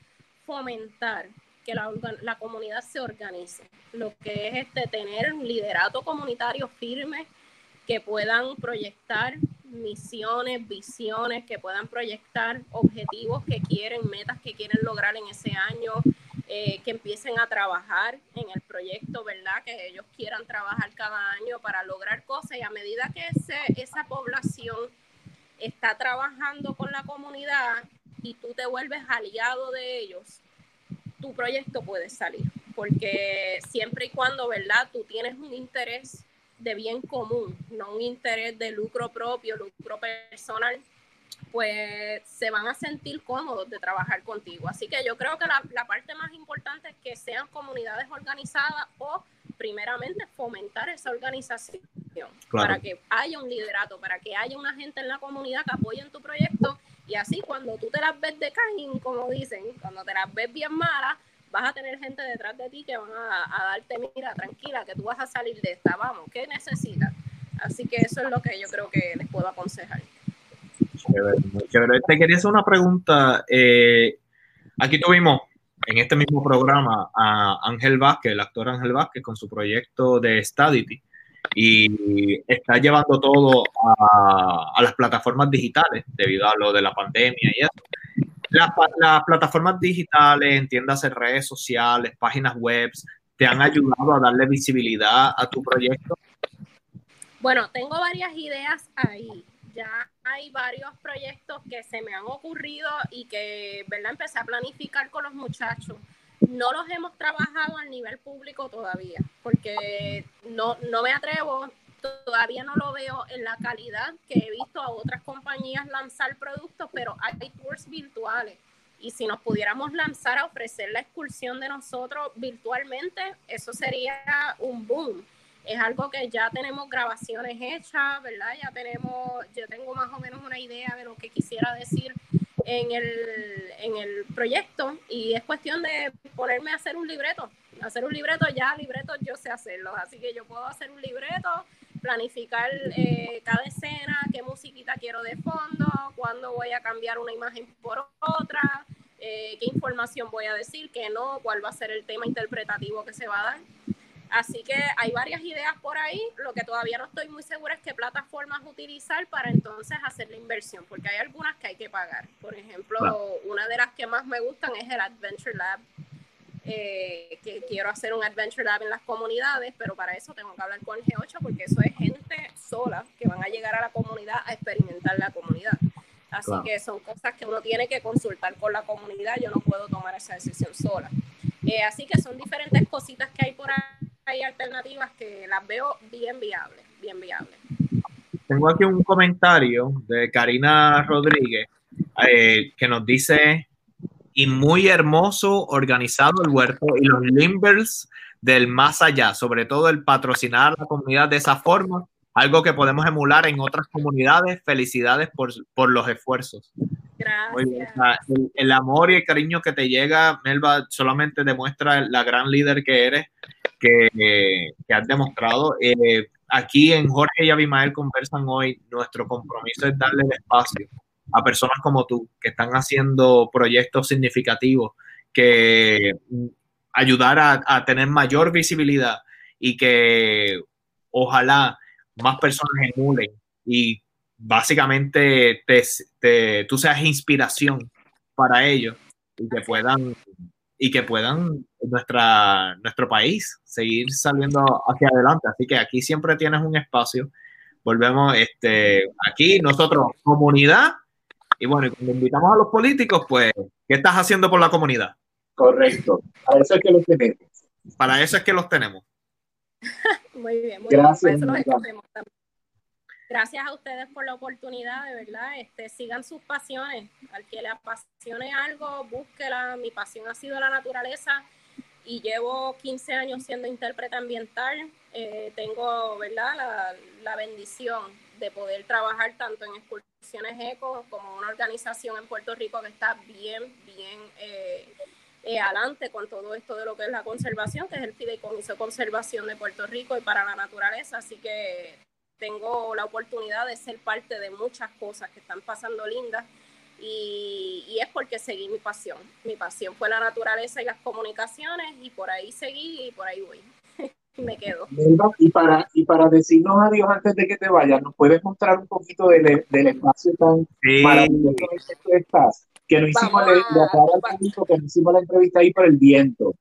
fomentar que la, la comunidad se organice. Lo que es este, tener un liderato comunitario firme que puedan proyectar misiones, visiones, que puedan proyectar objetivos que quieren, metas que quieren lograr en ese año, eh, que empiecen a trabajar en el proyecto, ¿verdad? Que ellos quieran trabajar cada año para lograr cosas y a medida que esa población está trabajando con la comunidad y tú te vuelves aliado de ellos, tu proyecto puede salir, porque siempre y cuando, ¿verdad? Tú tienes un interés de bien común, no un interés de lucro propio, lucro personal, pues se van a sentir cómodos de trabajar contigo. Así que yo creo que la, la parte más importante es que sean comunidades organizadas o primeramente fomentar esa organización para que haya un liderato, para que haya una gente en la comunidad que apoye en tu proyecto y así cuando tú te las ves de caín, como dicen, cuando te las ves bien malas, vas a tener gente detrás de ti que van a, darte, mira, tranquila, que tú vas a salir de esta, vamos, ¿qué necesitas? Así que eso es lo que yo creo que les puedo aconsejar. Te quería hacer una pregunta. Eh, aquí tuvimos en este mismo programa a Ángel Vázquez, el actor Ángel Vázquez, con su proyecto de Stadity y está llevando todo a, las plataformas digitales debido a lo de la pandemia y eso. Las, las plataformas digitales, entiéndase redes sociales, páginas web, te han ayudado a darle visibilidad a tu proyecto. Bueno, tengo varias ideas ahí. Ya hay varios proyectos que se me han ocurrido y que, ¿verdad? Empecé a planificar con los muchachos no los hemos trabajado al nivel público todavía, porque no, no me atrevo, todavía no lo veo en la calidad que he visto a otras compañías lanzar productos, pero hay tours virtuales. Y si nos pudiéramos lanzar a ofrecer la excursión de nosotros virtualmente, eso sería un boom. Es algo que ya tenemos grabaciones hechas, ¿verdad? Ya tenemos, yo tengo más o menos una idea de lo que quisiera decir en el, en el proyecto y es cuestión de ponerme a hacer un libreto. Hacer un libreto, ya libretos yo sé hacerlos, así que yo puedo hacer un libreto, planificar eh, cada escena, qué musiquita quiero de fondo, cuándo voy a cambiar una imagen por otra, eh, qué información voy a decir, qué no, cuál va a ser el tema interpretativo que se va a dar. Así que hay varias ideas por ahí. Lo que todavía no estoy muy segura es qué plataformas utilizar para entonces hacer la inversión, porque hay algunas que hay que pagar. Por ejemplo, una de las que más me gustan es el Adventure Lab, eh, que quiero hacer un Adventure Lab en las comunidades, pero para eso tengo que hablar con el G8 porque eso es gente sola que van a llegar a la comunidad a experimentar la comunidad. Así que son cosas que uno tiene que consultar con la comunidad. Yo no puedo tomar esa decisión sola. Eh, así que son diferentes cositas que hay por ahí alternativas que las veo bien viables, bien viables. Tengo aquí un comentario de Karina Rodríguez eh, que nos dice, y muy hermoso, organizado el huerto y los limbers del más allá, sobre todo el patrocinar a la comunidad de esa forma, algo que podemos emular en otras comunidades. Felicidades por, por los esfuerzos. Gracias. el, el, amor y el cariño que te llega, Melba, solamente demuestra la gran líder que eres que, has demostrado. Eh, aquí en Jorge y Abimael conversan hoy, nuestro compromiso es darle el espacio a personas como tú, que están haciendo proyectos significativos, que ayudar a, tener mayor visibilidad y que ojalá más personas emulen y básicamente te, tú seas inspiración para ellos y que puedan y que puedan nuestra, nuestro país seguir saliendo hacia adelante. Así que aquí siempre tienes un espacio. Volvemos, este, aquí nosotros, comunidad, y bueno, y cuando invitamos a los políticos, pues, ¿qué estás haciendo por la comunidad? Correcto, para eso es que los tenemos. Para eso es que los tenemos. [laughs] muy bien, muy Gracias. bien gracias a ustedes por la oportunidad, de verdad, este, sigan sus pasiones, al que le apasione algo, búsquela, mi pasión ha sido la naturaleza y llevo 15 años siendo intérprete ambiental, eh, tengo, ¿verdad?, la, la, bendición de poder trabajar tanto en excursiones eco como una organización en Puerto Rico que está bien, bien... Eh, eh, adelante con todo esto de lo que es la conservación, que es el Fideicomiso de Conservación de Puerto Rico y para la naturaleza. Así que tengo la oportunidad de ser parte de muchas cosas que están pasando lindas y, es porque seguí mi pasión. Mi pasión fue la naturaleza y las comunicaciones y por ahí seguí y por ahí voy. Me quedo. Y para, y para decirnos adiós antes de que te vayas, ¿nos puedes mostrar un poquito del, del espacio tan Sí. maravilloso en el que tú estás? Que no hicimos, Vamos le, a- le aclaro al público que no hicimos la entrevista ahí por el viento.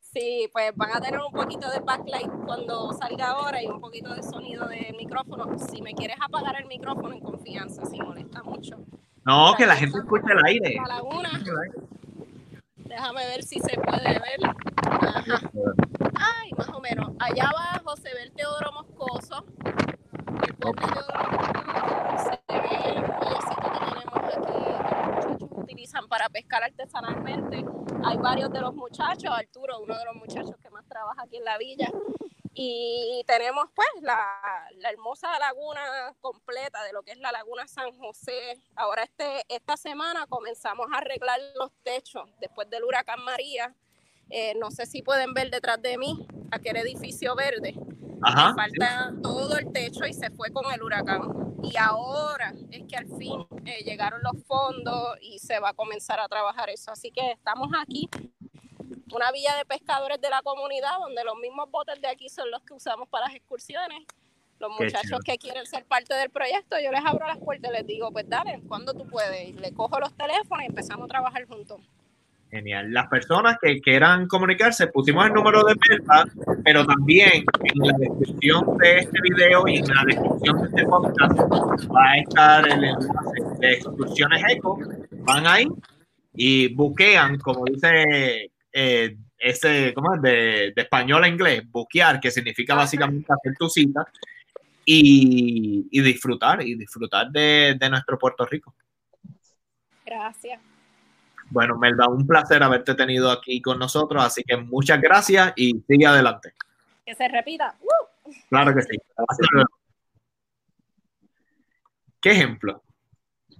Sí, pues van a tener un poquito de backlight cuando salga ahora y un poquito de sonido de micrófono. Si me quieres apagar el micrófono en confianza, si molesta mucho. No, que la gente escuche el aire. La laguna. Déjame ver si se puede ver. Ajá. Ay, más o menos. Allá abajo se ve el Teodoro Moscoso. El puente Teodoro Moscoso. Se ve el muellecito que tenemos aquí que los muchachos utilizan para pescar artesanalmente. Hay varios de los muchachos, Arturo, uno de los muchachos que más trabaja aquí en la villa. Y tenemos pues la, la hermosa laguna completa de lo que es la laguna San José. Ahora este, esta semana comenzamos a arreglar los techos después del huracán María. Eh, no sé si pueden ver detrás de mí aquel edificio verde. Ajá, Le falta todo el techo y se fue con el huracán. Y ahora es que al fin eh, llegaron los fondos y se va a comenzar a trabajar eso. Así que estamos aquí, una villa de pescadores de la comunidad, donde los mismos botes de aquí son los que usamos para las excursiones. Los muchachos que quieren ser parte del proyecto, yo les abro las puertas y les digo, pues dale, cuando tú puedes. Y le cojo los teléfonos y empezamos a trabajar juntos. Genial. Las personas que quieran comunicarse, pusimos el número de Melba, pero también en la descripción de este video y en la descripción de este podcast va a estar el enlace de excursiones eco. Van ahí y buquean, como dice eh, ese, ¿cómo es? De, español a inglés, buquear, que significa básicamente hacer tu cita y, disfrutar, y disfrutar de nuestro Puerto Rico. Gracias. Bueno, Melba, un placer haberte tenido aquí con nosotros, así que muchas gracias y sigue adelante. Que se repita. ¡Uh! Claro que sí. Luego. ¿Qué ejemplo?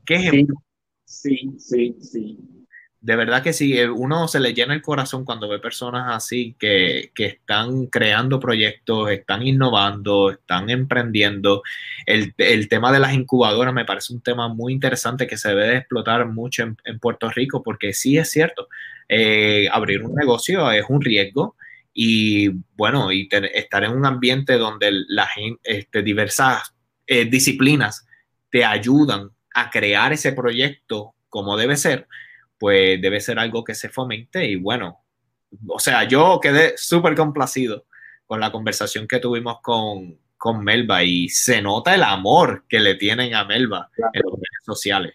¿Qué ejemplo? Sí, sí, sí. De verdad que sí, eh, uno se le llena el corazón cuando ve personas así que, que están creando proyectos, están innovando, están emprendiendo. El, el tema de las incubadoras me parece un tema muy interesante que se debe de explotar mucho en, Puerto Rico porque sí es cierto, eh, abrir un negocio es un riesgo y bueno, y estar en un ambiente donde la gente, este, diversas eh, disciplinas te ayudan a crear ese proyecto como debe ser, pues debe ser algo que se fomente y bueno, o sea, yo quedé súper complacido con la conversación que tuvimos con, con Melba y se nota el amor que le tienen a Melba en las redes sociales.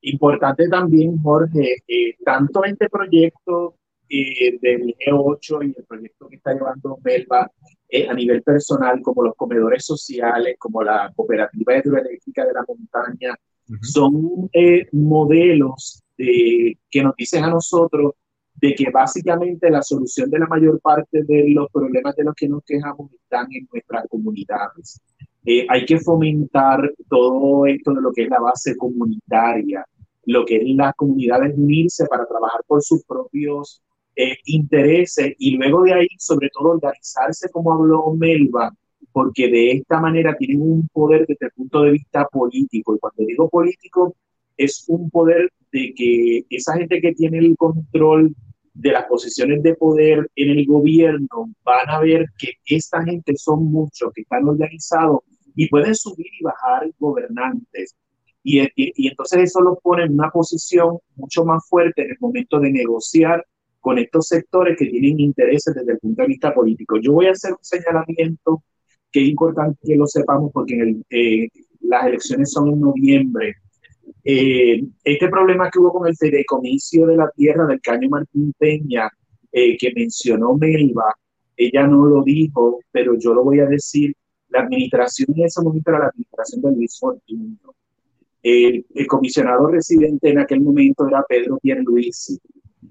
Importante también, Jorge, eh, tanto este proyecto eh, del G8 y el proyecto que está llevando Melba eh, a nivel personal, como los comedores sociales, como la cooperativa hidroeléctrica de la montaña, son eh, modelos de, que nos dicen a nosotros de que básicamente la solución de la mayor parte de los problemas de los que nos quejamos están en nuestras comunidades. Eh, hay que fomentar todo esto de lo que es la base comunitaria, lo que es las comunidades unirse para trabajar por sus propios eh, intereses y luego de ahí, sobre todo, organizarse como habló Melba, porque de esta manera tienen un poder desde el punto de vista político. Y cuando digo político, es un poder de que esa gente que tiene el control de las posiciones de poder en el gobierno van a ver que esta gente son muchos que están organizados y pueden subir y bajar gobernantes. Y, y, entonces eso los pone en una posición mucho más fuerte en el momento de negociar con estos sectores que tienen intereses desde el punto de vista político. Yo voy a hacer un señalamiento que es importante que lo sepamos porque eh, las elecciones son en noviembre. Eh, este problema que hubo con el fideicomiso de la tierra del Caño Martín Peña, eh, que mencionó Melba, ella no lo dijo, pero yo lo voy a decir, la administración en ese momento era la administración de Luis Fortuño. El, el comisionado residente en aquel momento era Pedro Pierluisi.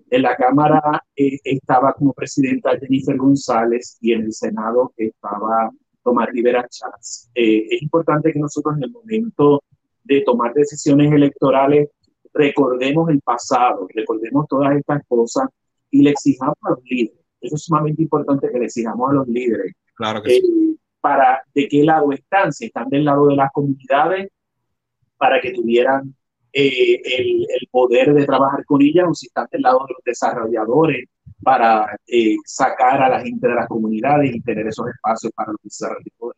En la Cámara eh, estaba como presidenta Jennifer González y en el Senado estaba Tomás Rivera Chávez. Eh, es importante que nosotros en el momento de tomar decisiones electorales recordemos el pasado, recordemos todas estas cosas y le exijamos a los líderes. Eso es sumamente importante que le exijamos a los líderes. Claro que eh, sí. Para de qué lado están, si están del lado de las comunidades, para que tuvieran eh, el, el, poder de trabajar con ellas, o si están del lado de los desarrolladores para eh, sacar a la gente de las comunidades y tener esos espacios para los desarrollos.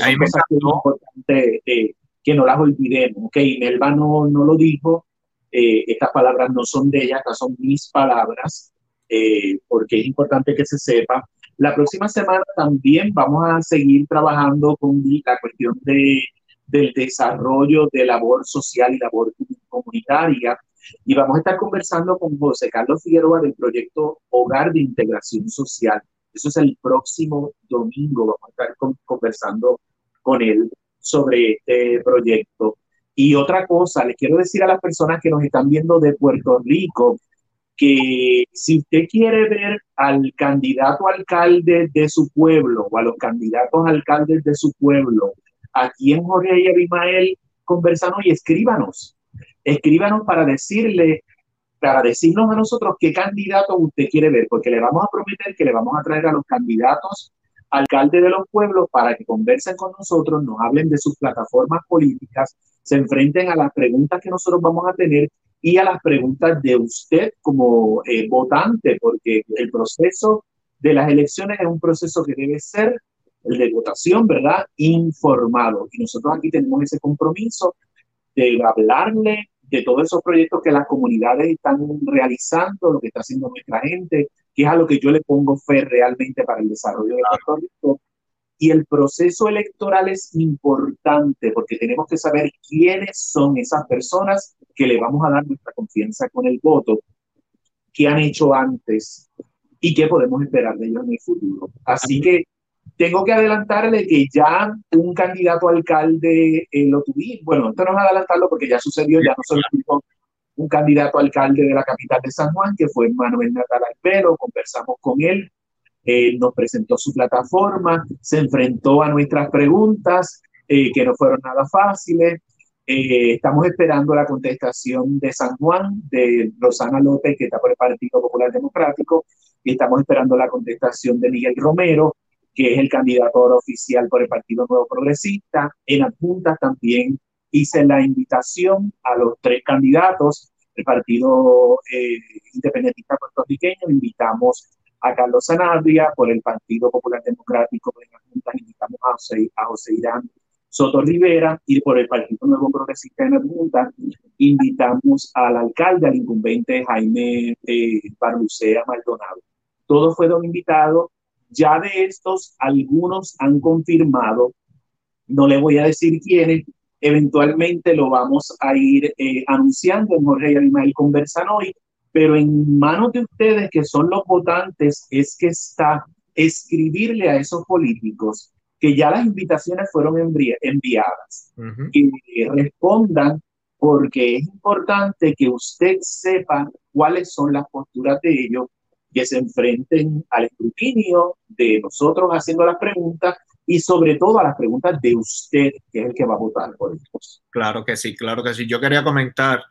A mí me que es importante eh, que no las olvidemos. Ok, Melba no, no lo dijo, eh, estas palabras no son de ella, estas son mis palabras, eh, porque es importante que se sepa. La próxima semana también vamos a seguir trabajando con la cuestión de, del desarrollo de labor social y labor comunitaria. Y vamos a estar conversando con José Carlos Figueroa del proyecto Hogar de Integración Social. Eso es el próximo domingo. Vamos a estar con- conversando con él sobre este proyecto. Y otra cosa, les quiero decir a las personas que nos están viendo de Puerto Rico que si usted quiere ver al candidato alcalde de su pueblo o a los candidatos alcaldes de su pueblo, aquí en Jorge y Abimael, conversanos y escríbanos. Escríbanos para decirle, para decirnos a nosotros qué candidato usted quiere ver, porque le vamos a prometer que le vamos a traer a los candidatos alcaldes de los pueblos para que conversen con nosotros, nos hablen de sus plataformas políticas, se enfrenten a las preguntas que nosotros vamos a tener y a las preguntas de usted como eh, votante, porque el proceso de las elecciones es un proceso que debe ser el de votación, ¿verdad? Informado. Y nosotros aquí tenemos ese compromiso de hablarle de todos esos proyectos que las comunidades están realizando, lo que está haciendo nuestra gente, que es a lo que yo le pongo fe realmente para el desarrollo de Puerto Rico. Y el proceso electoral es importante porque tenemos que saber quiénes son esas personas que le vamos a dar nuestra confianza con el voto, qué han hecho antes y qué podemos esperar de ellos en el futuro. Así que tengo que adelantarle que ya un candidato alcalde eh, lo tuvimos. Bueno, esto no es adelantarlo porque ya sucedió, ya no solo tuvimos un candidato alcalde de la capital de San Juan, que fue Manuel Natal Albero, conversamos con él, él nos presentó su plataforma, se enfrentó a nuestras preguntas, eh, que no fueron nada fáciles. Eh, estamos esperando la contestación de San Juan, de Rosana López, que está por el Partido Popular Democrático, y estamos esperando la contestación de Miguel Romero, que es el candidato oficial por el Partido Nuevo Progresista. En adjuntas también hice la invitación a los tres candidatos del Partido eh, Independentista Puertorriqueño. Invitamos a Carlos Sanabria por el Partido Popular Democrático. En adjuntas invitamos a José, a Irán Soto Rivera y por el Partido Nuevo Progresista en adjuntas invitamos al alcalde, al incumbente Jaime eh, Barlucea Maldonado. Todos fueron invitados. Ya de estos, algunos han confirmado, no le voy a decir quiénes, eventualmente lo vamos a ir eh, anunciando en Jorge y Abimael Conversan hoy, pero en manos de ustedes, que son los votantes, es que está escribirle a esos políticos que ya las invitaciones fueron envi enviadas, Ujú. y respondan, porque es importante que usted sepa cuáles son las posturas de ellos, que se enfrenten al escrutinio de nosotros haciendo las preguntas y sobre todo a las preguntas de usted, que es el que va a votar por ellos. Claro que sí, claro que sí. Yo quería comentar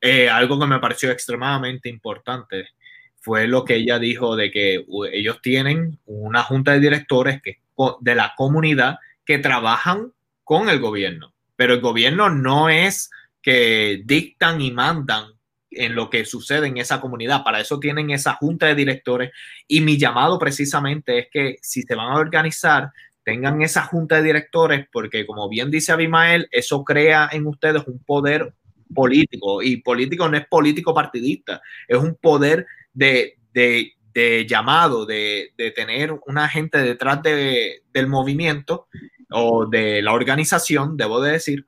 eh, algo que me pareció extremadamente importante. Fue lo que ella dijo de que ellos tienen una junta de directores que, de la comunidad que trabajan con el gobierno, pero el gobierno no es que dictan y mandan en lo que sucede en esa comunidad. Para eso tienen esa junta de directores y mi llamado precisamente es que si se van a organizar, tengan esa junta de directores porque como bien dice Abimael, eso crea en ustedes un poder político y político no es político partidista, es un poder de, de, llamado, de, de, tener una gente detrás de, del movimiento o de la organización, debo de decir,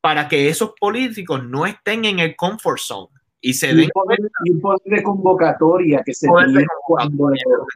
para que esos políticos no estén en el comfort zone y se den un poder, y un poder de convocatoria que se tiene cuando,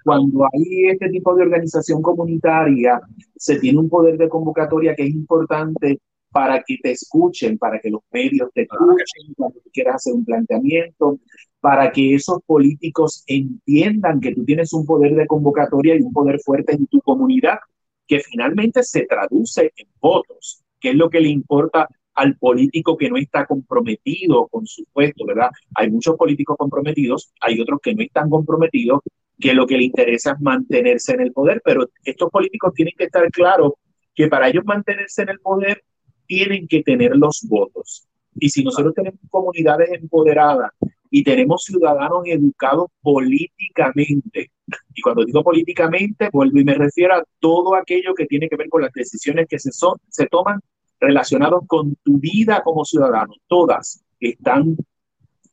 cuando hay este tipo de organización comunitaria, se tiene un poder de convocatoria que es importante para que te escuchen, para que los medios te escuchen, cuando tú quieras hacer un planteamiento, para que esos políticos entiendan que tú tienes un poder de convocatoria y un poder fuerte en tu comunidad, que finalmente se traduce en votos, que es lo que le importa al político que no está comprometido con su puesto, ¿verdad? Hay muchos políticos comprometidos, hay otros que no están comprometidos, que lo que le interesa es mantenerse en el poder, pero estos políticos tienen que estar claros que para ellos mantenerse en el poder tienen que tener los votos. Y si nosotros tenemos comunidades empoderadas y tenemos ciudadanos educados políticamente. Y cuando digo políticamente, vuelvo y me refiero a todo aquello que tiene que ver con las decisiones que se, son, se toman relacionados con tu vida como ciudadano. Todas están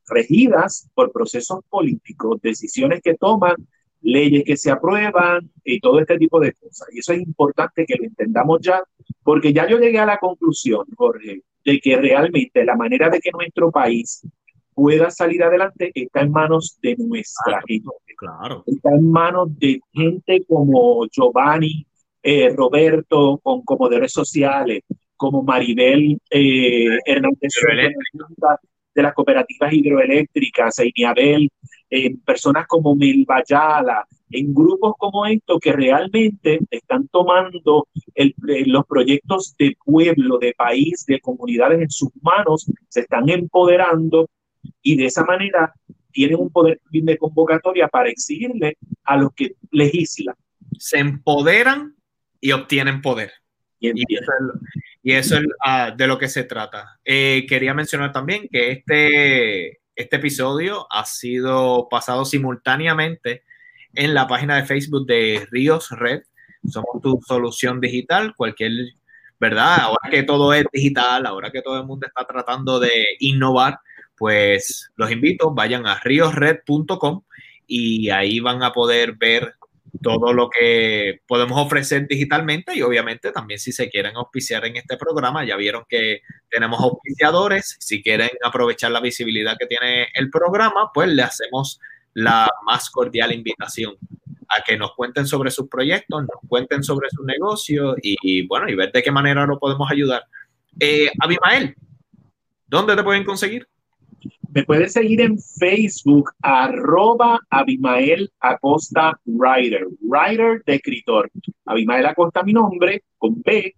regidas por procesos políticos, decisiones que toman, leyes que se aprueban y todo este tipo de cosas. Y eso es importante que lo entendamos ya, porque ya yo llegué a la conclusión, Jorge, de que realmente la manera de que nuestro país pueda salir adelante está en manos de nuestra gente. Claro. Está en manos de gente como Giovanni, eh, Roberto, con, como de redes sociales, como Maribel eh, Hernández de las cooperativas hidroeléctricas, Einiabel, en personas como Milvayala, en grupos como estos que realmente están tomando el, los proyectos de pueblo, de país, de comunidades en sus manos, se están empoderando y de esa manera tienen un poder de convocatoria para exigirle a los que legislan. Se empoderan y obtienen poder. Y, eso es, y eso es uh, de lo que se trata. Eh, quería mencionar también que este, este episodio ha sido pasado simultáneamente en la página de Facebook de Ríos Red. Somos tu solución digital. Cualquier, ¿verdad? Ahora que todo es digital, ahora que todo el mundo está tratando de innovar, pues los invito, vayan a riosred.com y ahí van a poder ver todo lo que podemos ofrecer digitalmente y obviamente también si se quieren auspiciar en este programa, ya vieron que tenemos auspiciadores, si quieren aprovechar la visibilidad que tiene el programa, pues le hacemos la más cordial invitación a que nos cuenten sobre sus proyectos, nos cuenten sobre su negocio y, bueno, y ver de qué manera lo podemos ayudar. Eh, Abimael, ¿dónde te pueden conseguir? Me puedes seguir en Facebook, arroba Abimael Acosta Writer, writer de escritor. Abimael Acosta, mi nombre, con B,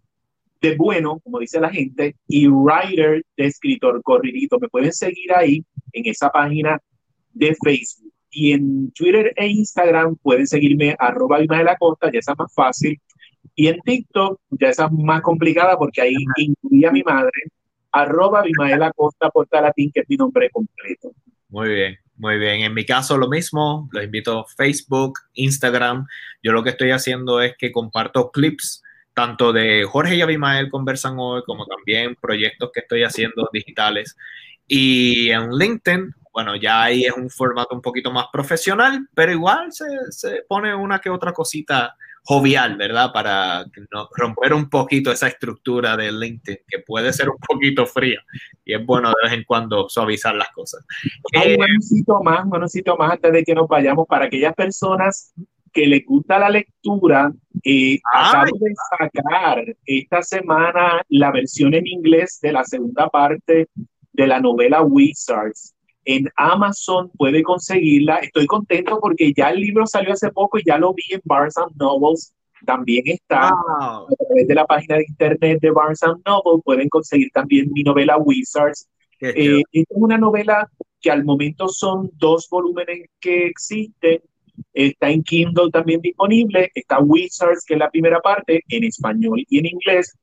de bueno, como dice la gente, y writer de escritor corridito. Me pueden seguir ahí en esa página de Facebook. Y en Twitter e Instagram pueden seguirme arroba Abimael Acosta, ya esa es más fácil. Y en TikTok ya es más complicada porque ahí incluía a mi madre, arroba Abimael Acosta Portalatín, que es mi nombre completo. Muy bien, muy bien. En mi caso lo mismo, los invito a Facebook, Instagram. Yo lo que estoy haciendo es que comparto clips tanto de Jorge y Abimael conversan hoy, como también proyectos que estoy haciendo digitales. Y en LinkedIn, bueno, ya ahí es un formato un poquito más profesional, pero igual se, se pone una que otra cosita jovial, ¿verdad? Para no, romper un poquito esa estructura de LinkedIn, que puede ser un poquito fría y es bueno de vez en cuando suavizar las cosas. Hay un sitio más, un sitio más antes de que nos vayamos para aquellas personas que les gusta la lectura. Eh, acabo de sacar esta semana la versión en inglés de la segunda parte de la novela Wizards en Amazon puede conseguirla. Estoy contento porque ya el libro salió hace poco y ya lo vi en Barnes Novels. También está a través de la página de internet de Barnes Noble. Pueden conseguir también mi novela Wizards. Eh, es una novela que al momento son dos volúmenes que existen. Está en Kindle también disponible. Está Wizards, que es la primera parte, en español y en inglés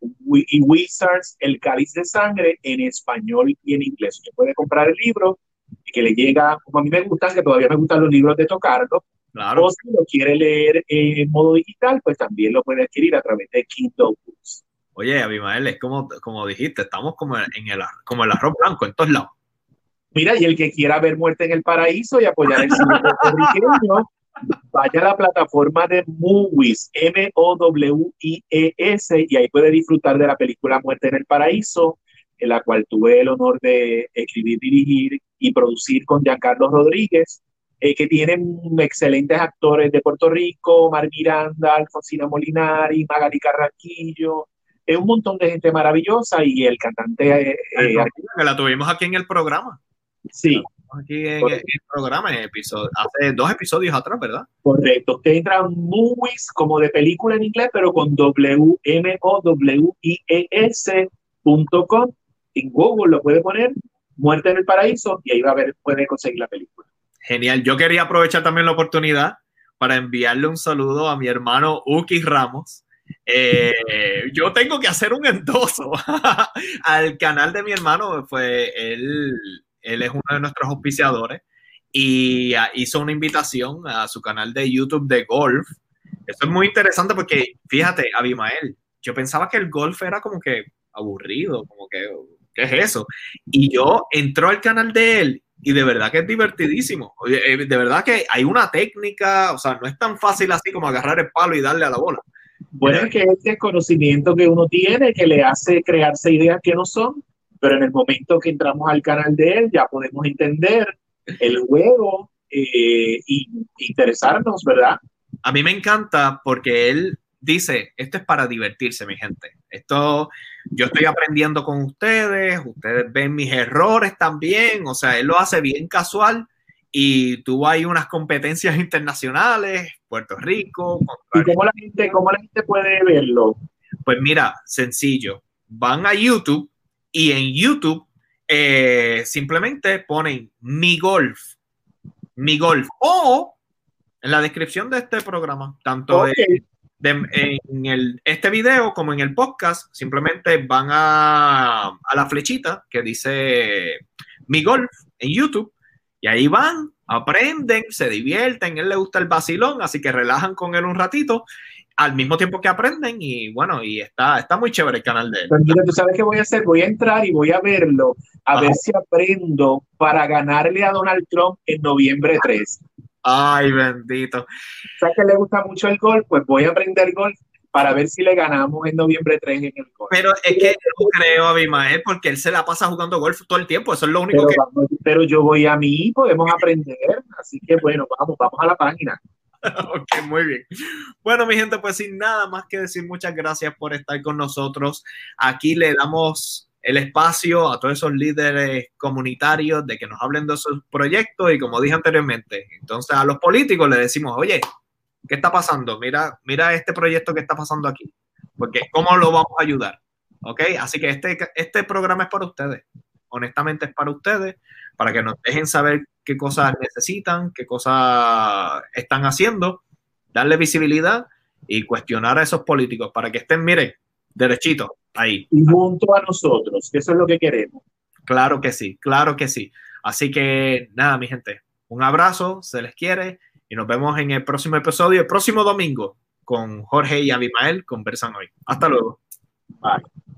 y Wizards, El Cáliz de Sangre, en español y en inglés. Usted puede comprar el libro y que le llega, como a mí me gusta, que todavía me gustan los libros de tocarlo. Claro. O si lo quiere leer en modo digital, pues también lo puede adquirir a través de Kindle Books. Oye, Abimael, es como, como dijiste, estamos como en el, como el arroz blanco en todos lados. Mira, y el que quiera ver Muerte en el Paraíso y apoyar el [laughs] cine puertorriqueño, vaya a la plataforma de Movies, M-O-W-I-E-S, y ahí puede disfrutar de la película Muerte en el Paraíso, en la cual tuve el honor de escribir, dirigir y producir con Giancarlo Rodríguez, eh, que tienen excelentes actores de Puerto Rico, Mar Miranda, Alfonsina Molinari, Magali Carranquillo, es un montón de gente maravillosa y el cantante... Eh, eh que la tuvimos aquí en el programa. Sí, aquí en, el programa, en episodio, hace dos episodios atrás, ¿verdad? Correcto. A movies como de película en inglés, pero con W-M-O-W-I-E-S.com. En Google lo puede poner, Muerte en el Paraíso, y ahí va a ver, puede conseguir la película. Genial. Yo quería aprovechar también la oportunidad para enviarle un saludo a mi hermano Uki Ramos. Eh, yo tengo que hacer un endoso [laughs] al canal de mi hermano, fue él él es uno de nuestros auspiciadores y ah, hizo una invitación a su canal de YouTube de golf. Eso es muy interesante porque, fíjate, Abimael, yo pensaba que el golf era como que aburrido, como que, ¿qué es eso? Y yo entró al canal de él y de verdad que es divertidísimo. Eh, De verdad que hay una técnica, o sea, no es tan fácil así como agarrar el palo y darle a la bola. Bueno, es que ese conocimiento que uno tiene que le hace crearse ideas que no son, pero en el momento que entramos al canal de él ya podemos entender el juego eh, y interesarnos, ¿verdad? A mí me encanta porque él dice, esto es para divertirse, mi gente. Esto, yo estoy aprendiendo con ustedes, ustedes ven mis errores también, o sea, él lo hace bien casual y tuvo ahí unas competencias internacionales, Puerto Rico. ¿Y cómo la gente, cómo la gente puede verlo? Pues mira, sencillo, van a YouTube y en YouTube eh, simplemente ponen mi golf, mi golf, o en la descripción de este programa, tanto de- en el, este video como en el podcast, simplemente van a, a la flechita que dice mi golf en YouTube y ahí van, aprenden, se divierten, a él le gusta el vacilón, así que relajan con él un ratito al mismo tiempo que aprenden y bueno, y está, está muy chévere el canal de él. Pues mira, tú sabes qué voy a hacer, voy a entrar y voy a verlo, a Ajá. ver si aprendo para ganarle a Donald Trump en noviembre 3. Ay, bendito. ¿Sabes que le gusta mucho el golf? Pues voy a aprender golf para ver si le ganamos en noviembre 3 en el golf. Pero es que no creo a Abimael porque él se la pasa jugando golf todo el tiempo. Eso es lo único Pero, que. vamos- pero yo voy a mí, podemos aprender. Así que bueno, vamos, vamos a la página. [laughs] Ok, muy bien. Bueno, mi gente, pues sin nada más que decir, muchas gracias por estar con nosotros. Aquí le damos el espacio a todos esos líderes comunitarios de que nos hablen de sus proyectos y como dije anteriormente, entonces a los políticos le decimos, oye, ¿qué está pasando? Mira, mira este proyecto que está pasando aquí, porque ¿cómo lo vamos a ayudar? ¿Ok? Así que este, este programa es para ustedes, honestamente es para ustedes, para que nos dejen saber qué cosas necesitan, qué cosas están haciendo, darle visibilidad y cuestionar a esos políticos para que estén, miren, derechitos ahí. Y junto a nosotros, que eso es lo que queremos. Claro que sí, claro que sí. Así que nada, mi gente, un abrazo, se les quiere y nos vemos en el próximo episodio, el próximo domingo con Jorge y Abimael conversan hoy. Hasta luego. Bye.